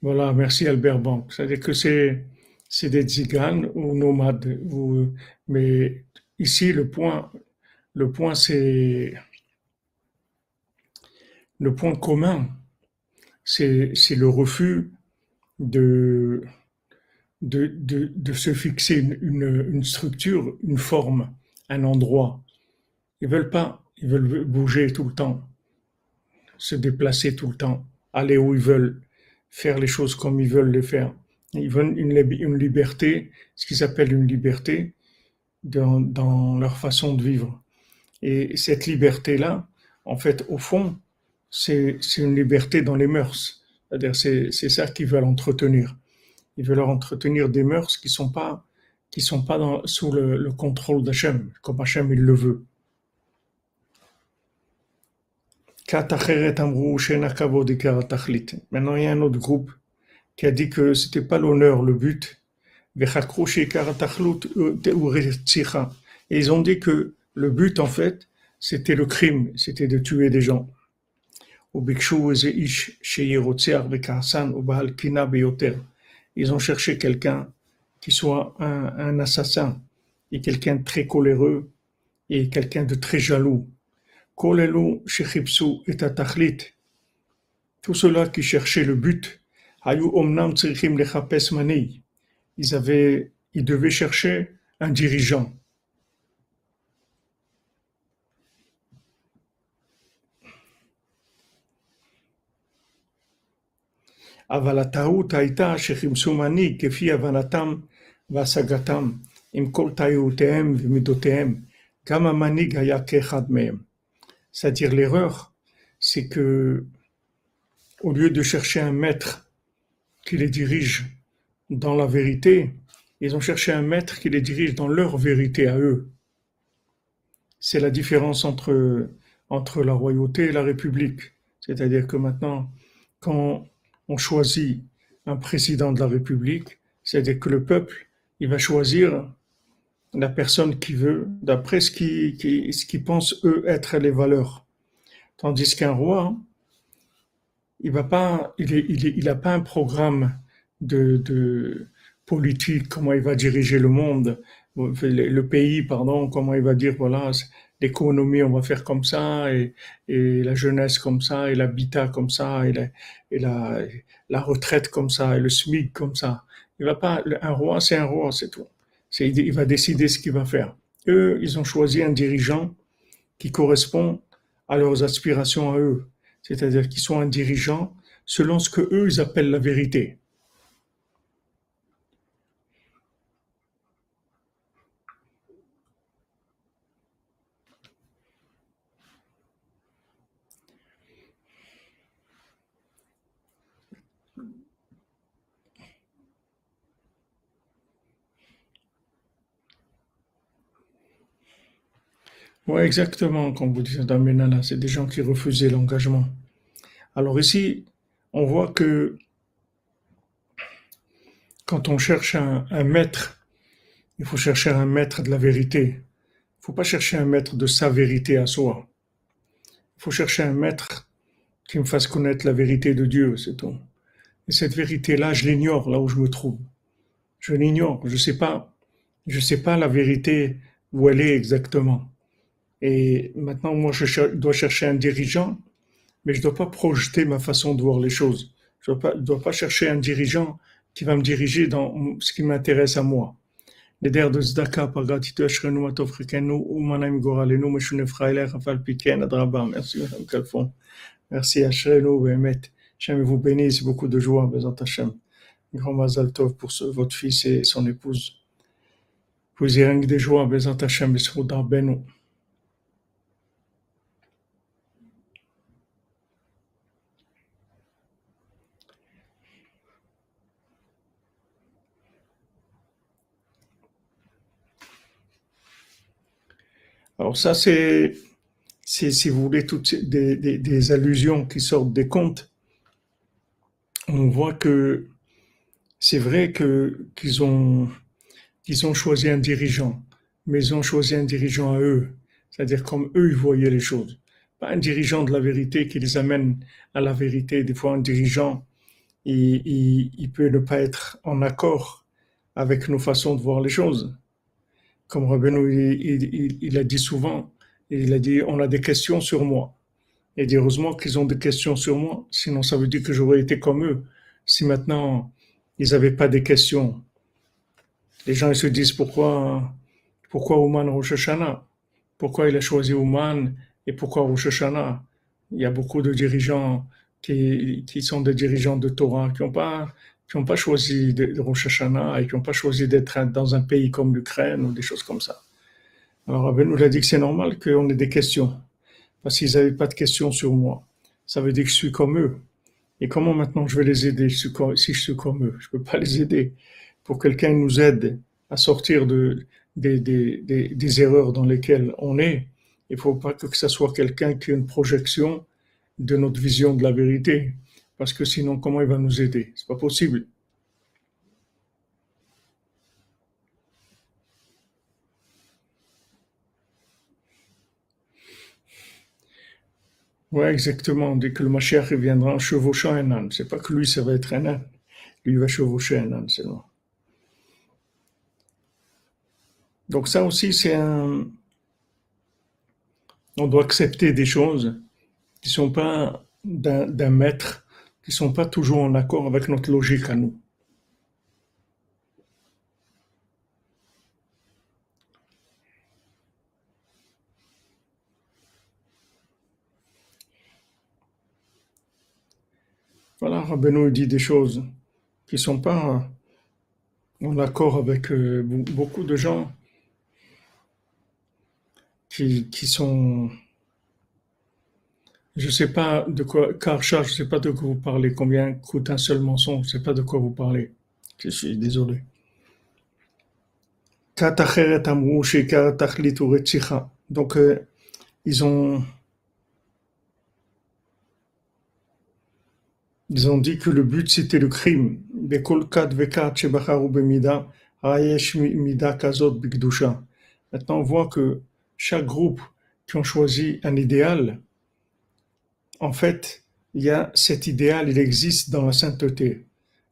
Voilà, merci Albert Bank. C'est-à-dire que c'est, c'est des tziganes ou nomades. Vous, mais ici, le point, le point, c'est, le point commun, c'est, le refus de, se fixer une, structure, une forme, un endroit. Ils veulent pas, ils veulent bouger tout le temps, se déplacer tout le temps, aller où ils veulent faire les choses comme ils veulent les faire. Ils veulent une, liberté, ce qu'ils appellent une liberté dans, leur façon de vivre. Et cette liberté-là, en fait, au fond, c'est une liberté dans les mœurs. C'est-à-dire, c'est ça qu'ils veulent entretenir. Ils veulent entretenir des mœurs qui sont pas qui sont pas sous le, le contrôle d'Hachem, comme Hachem le veut. Maintenant, il y a un autre groupe qui a dit que c'était pas l'honneur, le but. Et ils ont dit que le but, en fait, c'était le crime, c'était de tuer des gens. Ils ont cherché quelqu'un qui soit un, un assassin et quelqu'un de très coléreux et quelqu'un de très jaloux. Tout cela qui cherchait le but, Ils avaient, ils devaient chercher un dirigeant. אבל הטעות הייתה שחיפשו מנהיג כפי הבנתם והשגתם, עם כל טעויותיהם ומידותיהם. גם המנהיג היה כאחד מהם. C'est-à-dire l'erreur, c'est que au lieu de chercher un maître qui les dirige dans la vérité, ils ont cherché un maître qui les dirige dans leur vérité à eux. C'est la différence entre, entre la royauté et la république. C'est-à-dire que maintenant, quand on choisit un président de la république, c'est-à-dire que le peuple, il va choisir la personne qui veut, d'après ce qu'ils ce qui pensent eux être les valeurs. Tandis qu'un roi, il va pas, il est, il, est, il a pas un programme de, de politique, comment il va diriger le monde, le pays, pardon, comment il va dire, voilà, l'économie, on va faire comme ça, et, et la jeunesse comme ça, et l'habitat comme ça, et, la, et la, la retraite comme ça, et le SMIC comme ça. Il va pas, un roi, c'est un roi, c'est tout. C'est, il va décider ce qu'il va faire. Eux, ils ont choisi un dirigeant qui correspond à leurs aspirations à eux. C'est-à-dire qu'ils sont un dirigeant selon ce que eux, appellent la vérité. Oui, exactement, comme vous dites dans Menala, c'est des gens qui refusaient l'engagement. Alors ici, on voit que quand on cherche un, maître, il faut chercher un maître de la vérité. Il ne faut pas chercher un maître de sa vérité à soi. Il faut chercher un maître qui me fasse connaître la vérité de Dieu, c'est tout. Et cette vérité-là, je l'ignore là où je me trouve. Je l'ignore. Je sais pas, je sais pas la vérité où elle est exactement. Et maintenant, moi, je dois chercher un dirigeant, mais je ne dois pas projeter ma façon de voir les choses. Je ne dois, pas chercher un dirigeant qui va me diriger dans ce qui m'intéresse à moi. Merci, vous bénisse, beaucoup de joie, Hashem. Grand Mazal Tov pour votre fils et son épouse. Vous des joies, Benu. Alors ça, c'est, si vous voulez, toutes des, allusions qui sortent des contes. On voit que c'est vrai qu'ils ont choisi un dirigeant, mais ils ont choisi un dirigeant à eux, c'est-à-dire comme eux ils voyaient les choses. Pas un dirigeant de la vérité qui les amène à la vérité. Des fois, un dirigeant, il peut ne pas être en accord avec nos façons de voir les choses comme Rabbeinu, il, il, a dit souvent, il a dit, on a des questions sur moi. Et dit, heureusement qu'ils ont des questions sur moi, sinon ça veut dire que j'aurais été comme eux. Si maintenant, ils n'avaient pas des questions, les gens ils se disent, pourquoi, pourquoi Ouman Rosh Hashanah? Pourquoi il a choisi Ouman et pourquoi Rosh Hashanah? Il y a beaucoup de dirigeants qui, qui sont des dirigeants de Torah, qui n'ont pas qui n'ont pas choisi de, Rosh Hashanah et qui n'ont pas choisi d'être dans un pays comme l'Ukraine ou des choses comme ça. Alors, Rabbi nous a dit que c'est normal qu'on ait des questions, parce qu'ils n'avaient pas de questions sur moi. Ça veut dire que je suis comme eux. Et comment maintenant je vais les aider si je suis comme eux? Je ne peux pas les aider. Pour quelqu'un nous aide à sortir de, des, des, des, erreurs dans lesquelles on est, il ne faut pas que ce soit quelqu'un qui a une projection de notre vision de la vérité parce que sinon, comment il va nous aider? C'est pas possible. Ouais, exactement. Dès que le Mashiach viendra en chevauchant un âne, c'est pas que lui, ça va être un âne. Lui, va chevaucher un âne seulement. Donc ça aussi, c'est un... On doit accepter des choses qui sont pas d'un maître qui sont pas toujours en accord avec notre logique à nous. Voilà, Rabbeinu dit des choses qui ne sont pas en accord avec euh, beaucoup de gens qui, qui sont je ne sais pas de quoi, Karcha, je sais pas de quoi vous parlez, combien coûte un seul mensonge, je ne sais pas de quoi vous parlez. Je suis désolé. Donc, euh, ils ont, ils ont dit que le but c'était le crime. Maintenant, on voit que chaque groupe qui ont choisi un idéal, en fait, il y a cet idéal, il existe dans la sainteté.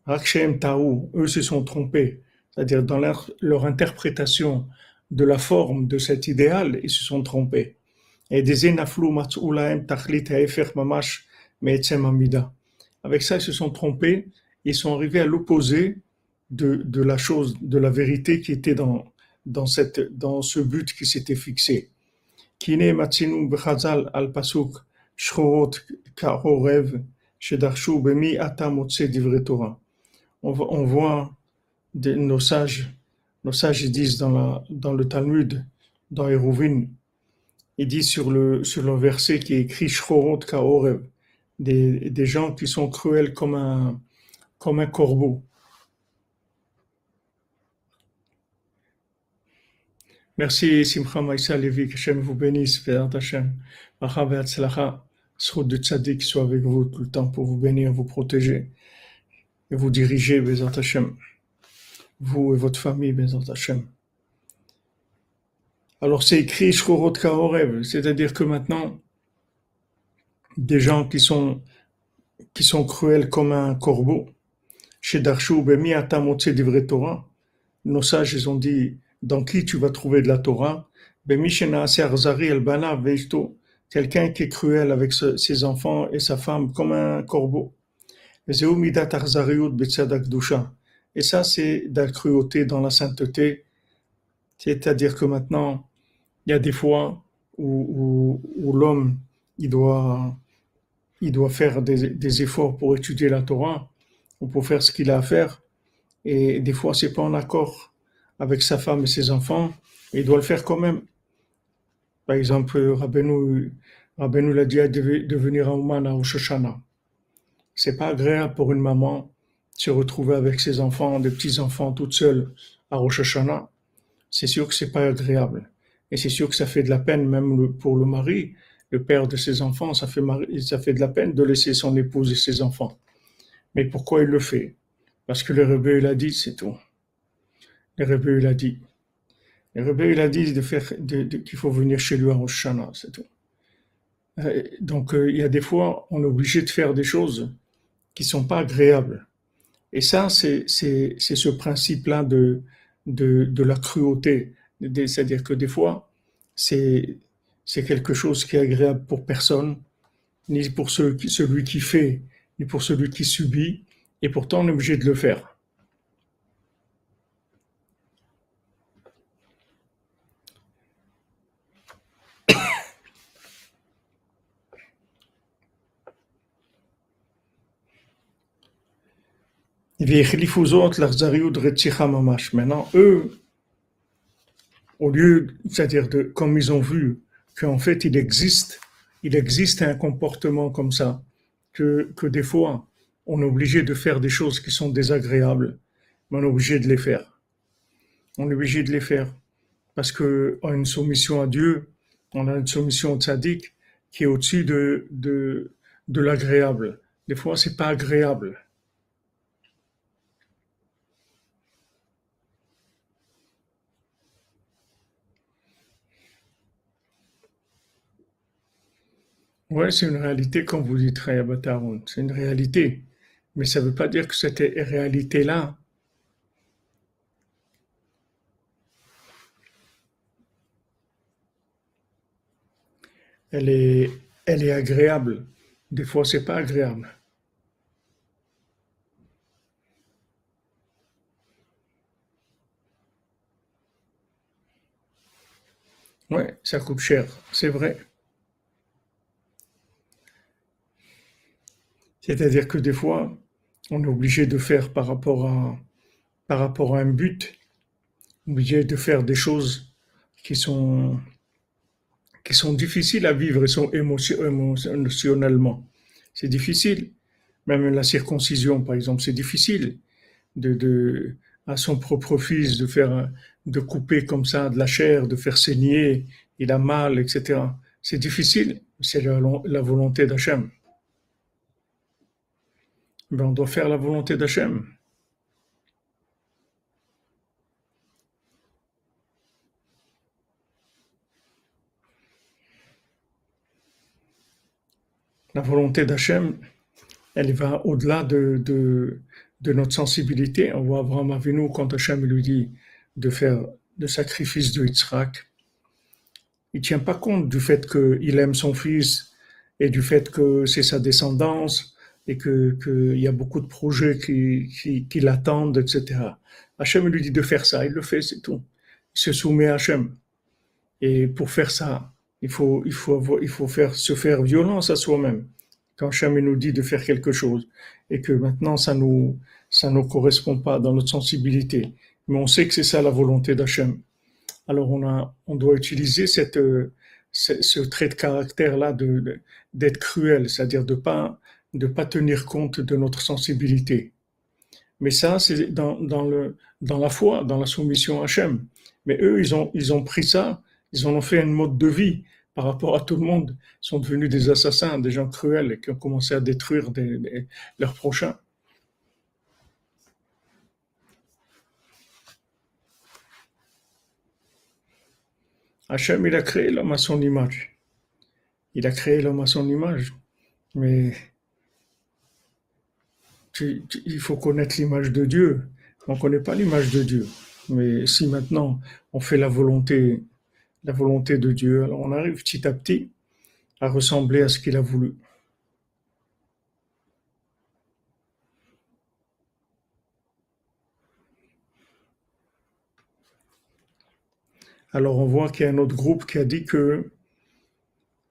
Rakshem Taou, eux se sont trompés, c'est-à-dire dans leur, interprétation de la forme de cet idéal, ils se sont trompés. Et des mamash Avec ça, ils se sont trompés, ils sont arrivés à l'opposé de, la chose, de la vérité qui était dans, dans, cette, dans ce but qui s'était fixé. Kine matzinu bechazal al pasuk on voit nos sages, nos sages disent dans, la, dans le Talmud, dans Eruvin, ils disent sur le, sur le verset qui est écrit Kaorev, des, des gens qui sont cruels comme un, comme un corbeau. Merci Simcha Maïsa Levi, que Hashem vous bénisse, Fédant Hashem. Macha ve'atzlacha. Srout de Tzadik soit avec vous tout le temps pour vous bénir, vous protéger et vous diriger, Bézat Hashem. Vous et votre famille, Bézat Hashem. Alors c'est écrit Shkorot Kaorev, c'est-à-dire que maintenant, des gens qui sont, qui sont cruels comme un corbeau, chez Darshu, Bemi Atamotse Divre Torah, nos sages, ils ont dit, dans qui tu vas trouver de la Torah, Bemi Shena El Bana Veishto, quelqu'un qui est cruel avec ses enfants et sa femme comme un corbeau. Et ça, c'est de la cruauté dans la sainteté. C'est-à-dire que maintenant, il y a des fois où, l'homme, il doit, il doit faire des, efforts pour étudier la Torah ou pour faire ce qu'il a à faire. Et des fois, c'est pas en accord avec sa femme et ses enfants. Il doit le faire quand même. Par exemple, Rabbeinu, Rabbeinu l'a dit de venir à Ouman à Rosh C'est pas agréable pour une maman de se retrouver avec ses enfants, des petits-enfants toute seule à Rosh C'est sûr que c'est pas agréable. Et c'est sûr que ça fait de la peine, même pour le mari, le père de ses enfants, ça fait, de la peine de laisser son épouse et ses enfants. Mais pourquoi il le fait? Parce que le Rebbe, il a dit, c'est tout. Le Rebbe, il a dit. Le Rebbe, il a dit de faire, qu'il faut venir chez lui à Rosh c'est tout. Euh, donc, euh, il y a des fois, on est obligé de faire des choses qui sont pas agréables. Et ça, c'est ce principe-là de, de, de, la cruauté. C'est-à-dire que des fois, c'est quelque chose qui est agréable pour personne, ni pour celui qui fait, ni pour celui qui subit, et pourtant on est obligé de le faire. Maintenant, eux, au lieu, c'est-à-dire de, comme ils ont vu qu'en fait il existe, il existe un comportement comme ça, que, que des fois on est obligé de faire des choses qui sont désagréables, mais on est obligé de les faire. On est obligé de les faire parce que a une soumission à Dieu, on a une soumission au tzaddik qui est au-dessus de, de, de l'agréable. Des fois, c'est pas agréable. Oui, c'est une réalité, comme vous dites, Bataron. C'est une réalité. Mais ça ne veut pas dire que cette réalité-là, elle est, elle est agréable. Des fois, c'est pas agréable. Oui, ça coûte cher, c'est vrai. C'est-à-dire que des fois, on est obligé de faire par rapport à, par rapport à un but, obligé de faire des choses qui sont, qui sont difficiles à vivre et sont émotionnellement. C'est difficile. Même la circoncision, par exemple, c'est difficile de, à son propre fils de faire, de couper comme ça de la chair, de faire saigner, il a mal, etc. C'est difficile. C'est la, la volonté d'Hachem ben on doit faire la volonté d'Hachem. La volonté d'Hachem, elle va au-delà de, notre sensibilité. On voit Abraham Avinu quand Hachem lui dit de faire le sacrifice de Yitzhak. Il ne tient pas compte du fait qu'il aime son fils et du fait que c'est sa descendance et qu'il y a beaucoup de projets qui, qui, qui l'attendent, etc. Hachem lui dit de faire ça, il le fait, c'est tout. Il se soumet à Hachem. Et pour faire ça, il faut, il faut, il faut faire, se faire violence à soi-même. Quand Hachem nous dit de faire quelque chose et que maintenant ça nous, ça ne correspond pas dans notre sensibilité, mais on sait que c'est ça la volonté d'Hachem. Alors on a, on doit utiliser cette, ce, ce trait de caractère là de, d'être cruel, c'est-à-dire de pas de pas tenir compte de notre sensibilité. Mais ça, c'est dans, la foi, dans la soumission à Hachem. Mais eux, ils ont, pris ça, ils en ont fait un mode de vie par rapport à tout le monde. Ils sont devenus des assassins, des gens cruels qui ont commencé à détruire leurs prochains. Hachem, il a créé l'homme à son image. Il a créé l'homme à son image. Mais il faut connaître l'image de Dieu. On ne connaît pas l'image de Dieu. Mais si maintenant on fait la volonté, la volonté de Dieu, alors on arrive petit à petit à ressembler à ce qu'il a voulu. Alors on voit qu'il y a un autre groupe qui a dit que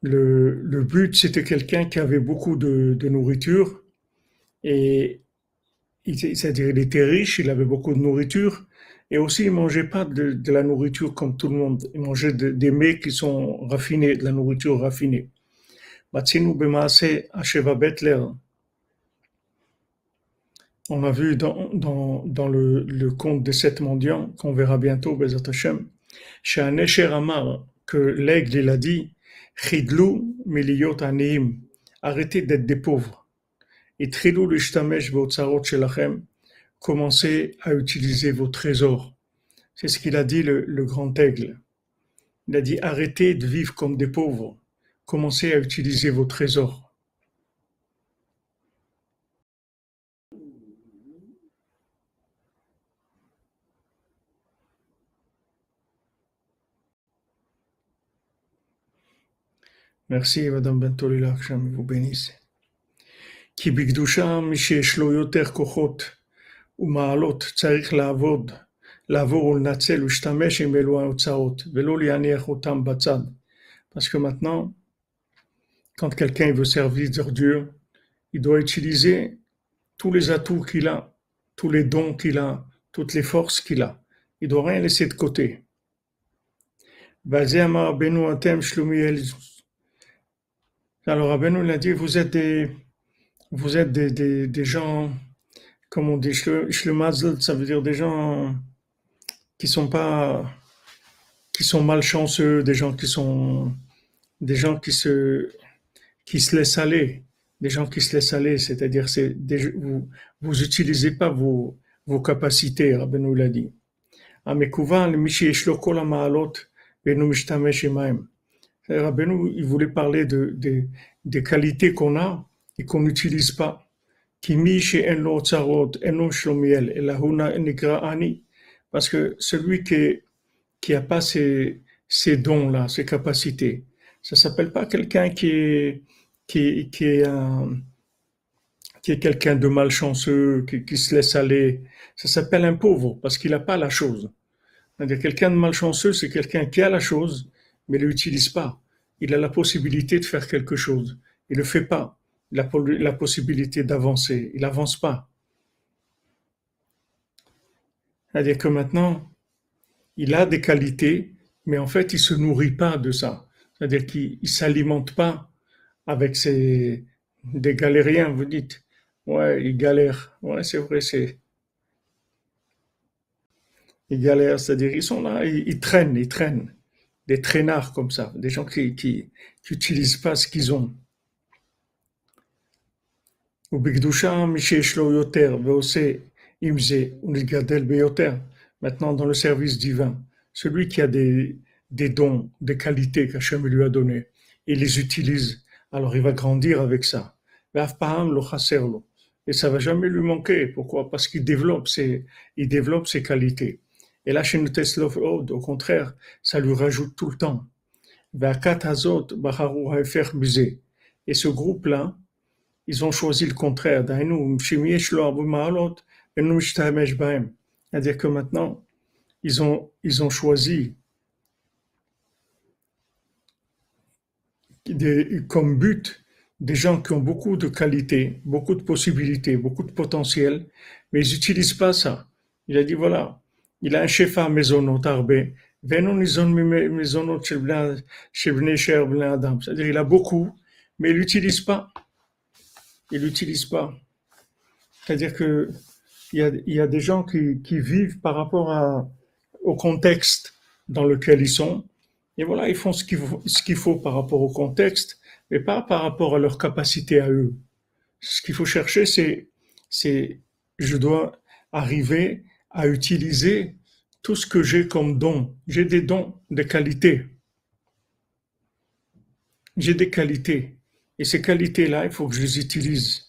le, but c'était quelqu'un qui avait beaucoup de nourriture et c'est-à-dire, il était riche, il avait beaucoup de nourriture, et aussi il mangeait pas de, la nourriture comme tout le monde. Il mangeait des mets qui sont raffinés, de la nourriture raffinée. On a vu dans, dans, dans le, le conte des sept mendiants, qu'on verra bientôt, Bezat Hashem, chez Amar, que l'aigle, il a dit, Chidlou arrêtez d'être des pauvres et commencez à utiliser vos trésors. C'est ce qu'il a dit le, le, grand aigle. Il a dit arrêtez de vivre comme des pauvres, commencez à utiliser vos trésors. Merci, Madame Bentolila, que vous bénisse. כי בקדושה מי שיש לו יותר כוחות ומעלות צריך לעבוד, לעבור ולנצל ולהשתמש עם אלו ההוצאות, ולא להניח אותם בצד. Parce que maintenant, quand quelqu'un veut servir Dieu, il doit utiliser tous les atouts qu'il a, tous les dons qu'il a, toutes les forces qu'il a. Il doit rien laisser de côté. Alors Rabbeinu il a dit, vous êtes des, vous êtes des, gens, comme on dit, ça veut dire des gens qui sont pas, qui sont malchanceux, des gens qui sont, des gens qui se, qui se laissent aller, des gens qui se laissent aller, c'est-à-dire c'est vous, vous utilisez pas vos, capacités, Rabbeinu l'a dit. Rabbeinu, il voulait parler de, des qualités qu'on a et qu'on n'utilise pas. Parce que celui qui qui pas ces, ces dons-là, ces capacités, ça s'appelle pas quelqu'un qui est, qui, est qui est quelqu'un de malchanceux, qui, qui se laisse aller. Ça s'appelle un pauvre parce qu'il n'a pas la chose. Quelqu'un de malchanceux, c'est quelqu'un qui a la chose, mais ne l'utilise pas. Il a la possibilité de faire quelque chose. Il le fait pas la, la possibilité d'avancer. Il n'avance pas. C'est-à-dire que maintenant, il a des qualités, mais en fait, il se nourrit pas de ça. C'est-à-dire qu'il ne s'alimente pas avec ces, des galériens, vous dites. Ouais, il galère. Ouais, c'est vrai, c'est. Ils galèrent, c'est-à-dire ils sont là, ils, traînent, ils traînent. Des traînards comme ça, des gens qui qui n'utilisent pas ce qu'ils ont. Maintenant, dans le service divin, celui qui a des, des dons, des qualités qu'Hachem lui a données, il les utilise, alors il va grandir avec ça. Et ça va jamais lui manquer. Pourquoi? Parce qu'il développe ses, développe ses qualités. Et là, chez Nuteslov au contraire, ça lui rajoute tout le temps. Et ce groupe-là, ils ont choisi le contraire. C'est-à-dire que maintenant, ils ont, ils ont choisi comme but des gens qui ont beaucoup de qualités, beaucoup de possibilités, beaucoup de potentiel, mais ils n'utilisent pas ça. Il a dit voilà, il a un chef à maison tarbe, c'est-à-dire il a beaucoup, mais il l'utilise pas. Il l'utilise pas. C'est-à-dire que il y a, y a des gens qui, qui vivent par rapport à, au contexte dans lequel ils sont, et voilà, ils font ce qu'il faut, ce qu'il faut par rapport au contexte, mais pas par rapport à leur capacité à eux. Ce qu'il faut chercher, c'est, c'est, je dois arriver à utiliser tout ce que j'ai comme don. J'ai des dons, des qualités. J'ai des qualités. Et ces qualités-là, il faut que je les utilise.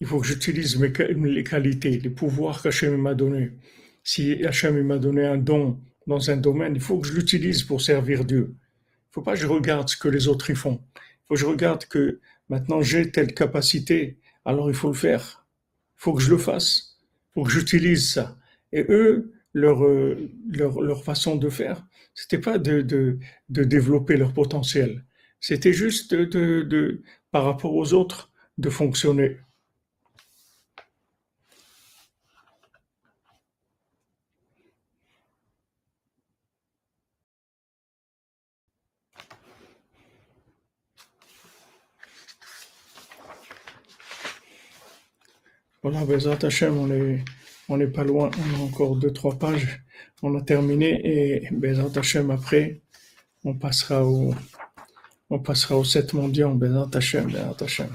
Il faut que j'utilise mes, les qualités, les pouvoirs qu'Hachem m'a donné. Si Hachem m'a donné un don dans un domaine, il faut que je l'utilise pour servir Dieu. Il faut pas que je regarde ce que les autres y font. Il faut que je regarde que maintenant j'ai telle capacité, alors il faut le faire. Il faut que je le fasse. Il faut que j'utilise ça. Et eux, leur, euh, façon de faire, c'était pas de, développer leur potentiel. C'était juste de, par rapport aux autres, de fonctionner. Voilà, Bezat Hachem, on on n'est pas loin, on a encore deux, trois pages, on a terminé et Bezat Hachem après, on passera au, on passera au 7 mondial, Bezat Hachem, Bezat Hachem.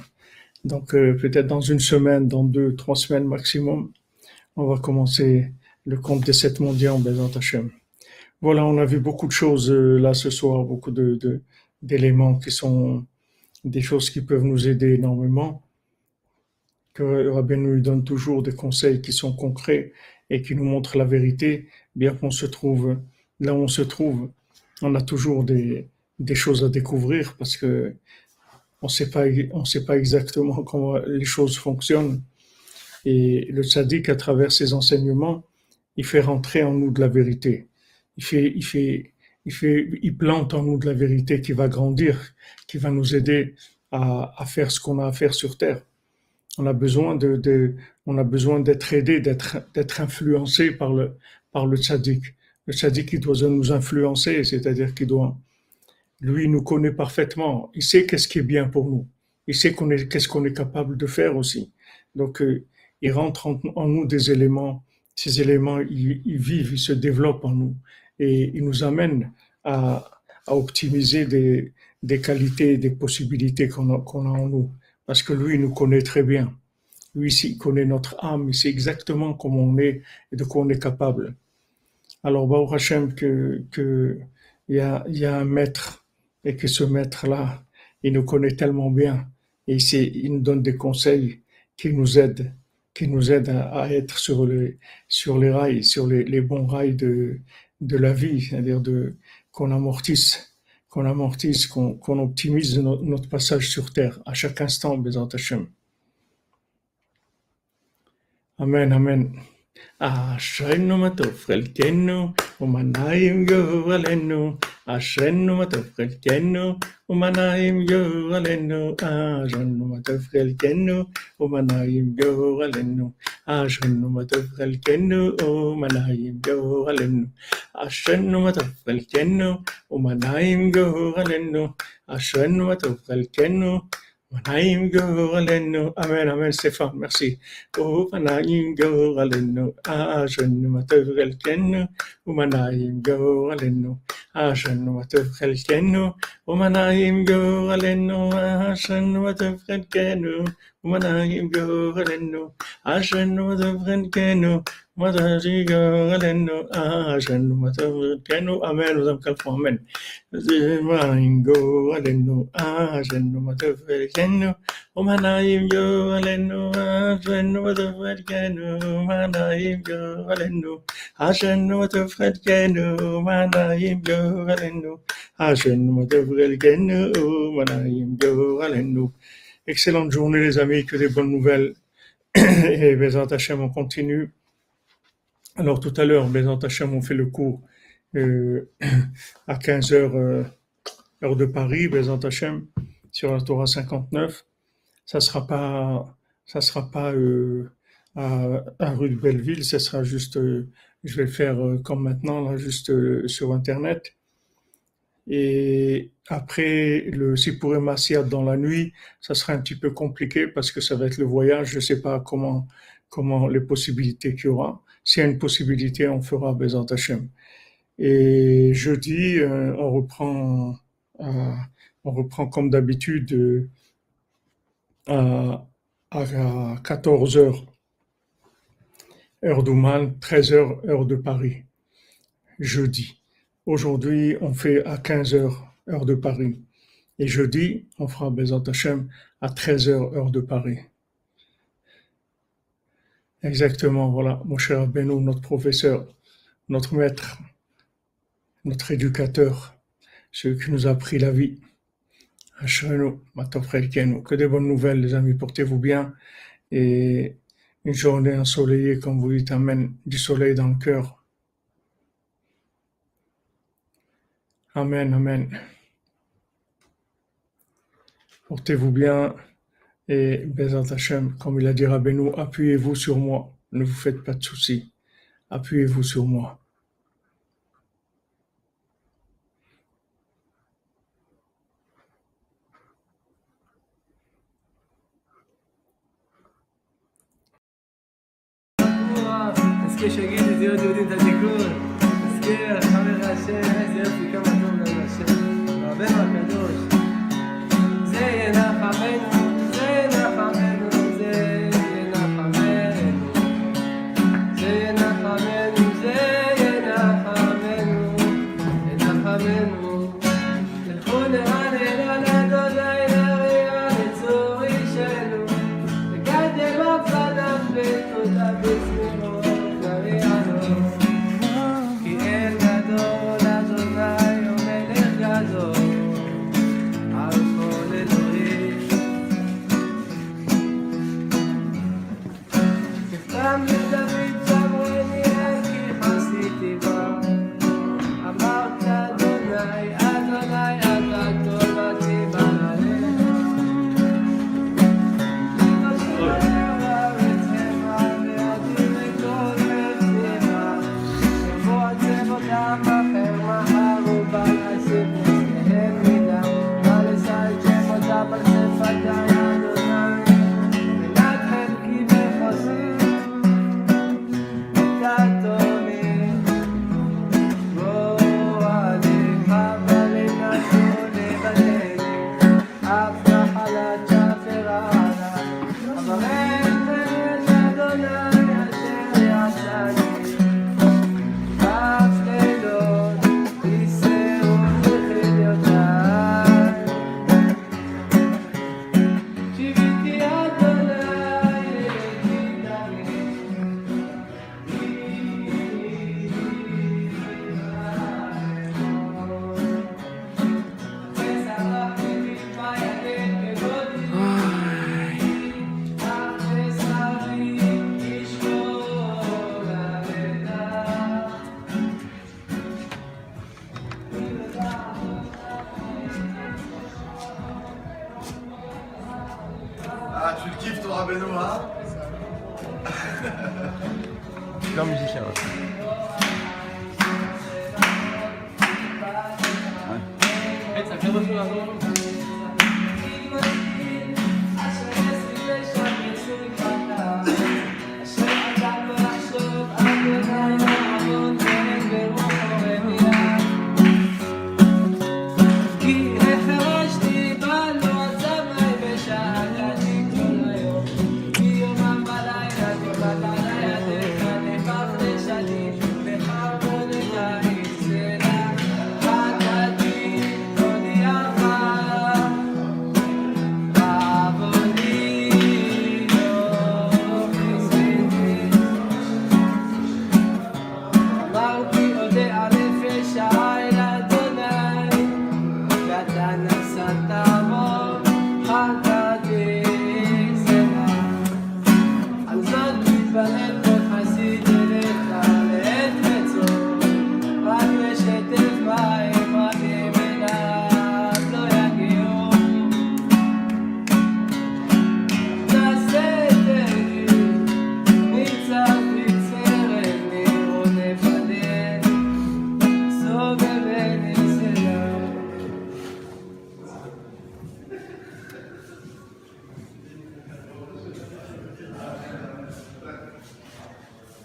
Donc euh, peut-être dans une semaine, dans deux, trois semaines maximum, on va commencer le compte des sept mondiaux, Bezat Hachem. Voilà, on a vu beaucoup de choses euh, là ce soir, beaucoup de, d'éléments qui sont des choses qui peuvent nous aider énormément que Rabbi nous donne toujours des conseils qui sont concrets et qui nous montrent la vérité, bien qu'on se trouve là où on se trouve, on a toujours des, des choses à découvrir parce que on sait pas, on sait pas exactement comment les choses fonctionnent. Et le tzaddik, à travers ses enseignements, il fait rentrer en nous de la vérité. Il fait, il fait, il fait, il plante en nous de la vérité qui va grandir, qui va nous aider à, à faire ce qu'on a à faire sur terre. On a besoin de, de on a besoin d'être aidé, d'être, d'être influencé par le, par le tzaddik. Le tzaddik, il doit nous influencer, c'est-à-dire qu'il doit, lui, il nous connaît parfaitement. Il sait qu'est-ce qui est bien pour nous. Il sait qu'on est, qu'est-ce qu'on est capable de faire aussi. Donc, euh, il rentre en, nous des éléments. Ces éléments, ils, vivent, ils se développent en nous. Et ils nous amènent à, à optimiser des, des qualités, des possibilités qu'on a, qu'on a en nous parce que lui, il nous connaît très bien. Lui, il connaît notre âme, il sait exactement comment on est et de quoi on est capable. Alors, Baruch Hashem, que, que, il y a, il y a un maître, et que ce maître-là, il nous connaît tellement bien, et il, il nous donne des conseils qui nous aident, qui nous aident à, être sur les, sur les rails, sur les, les bons rails de, de la vie, c'est-à-dire de, qu'on amortisse qu'on amortisse, qu'on qu optimise notre, notre, passage sur terre à chaque instant, Bézant Hashem. Amen, Amen. אשרינו מה טוב חלקנו, ומנעים Achèn nous m'a devré le kenno, O Manaïm goraleno. Achèn nous m'a devré le kenno, O Manaïm goraleno. Achèn nous le kenno, O Manaïm goraleno. Achèn nous m'a devré le Amen, Amen, Stéphane, merci. O Manaïm goraleno. Achèn nous. عشان وتبخل كانوا وما نايم جوغلنو عشان وتبخل كانوا وما نايم جوغلنو عشان وتبخل كانوا Excellente journée les amis, que des bonnes nouvelles. [COUGHS] Et Bézant Hachem, on continue. Alors tout à l'heure, Bézant Hachem, on fait le cours euh, [CLEARS THROAT] à 15h, euh, heure de Paris, Bézant Hachem sur la Torah 59. Ça sera pas, ça sera pas euh, à, rue de Belleville, ça sera juste, euh, je vais le faire euh, comme maintenant, là, juste sur Internet. Et après le Sipuré Massiat dans la nuit, ça sera un petit peu compliqué parce que ça va être le voyage. Je ne sais pas comment, comment les possibilités qu'il y aura. S'il y a une possibilité, on fera Bezat Hashem. Et jeudi, on reprend on reprend comme d'habitude euh, à, 14 h heure d'Ouman, 13 h heure de Paris, jeudi. Aujourd'hui, on fait à 15 h heure de Paris. Et jeudi, on fera Bezat Hashem à 13 h heure de Paris. Exactement, voilà, mon cher Beno, notre professeur, notre maître, notre éducateur, celui qui nous a appris la vie. Que des bonnes nouvelles, les amis. Portez-vous bien. Et une journée ensoleillée, comme vous dites, amène du soleil dans le cœur. Amen, amen. Portez-vous bien. Et Bezat Hashem, comme il a dit Rabbeinu, appuyez-vous sur moi. Ne vous faites pas de soucis. Appuyez-vous sur moi. נזכה שיגיד את להיות יהודים את התיקון. נזכה, חבר השם, איזה יופי, כמה טוב לנו השם. רבנו הקדוש.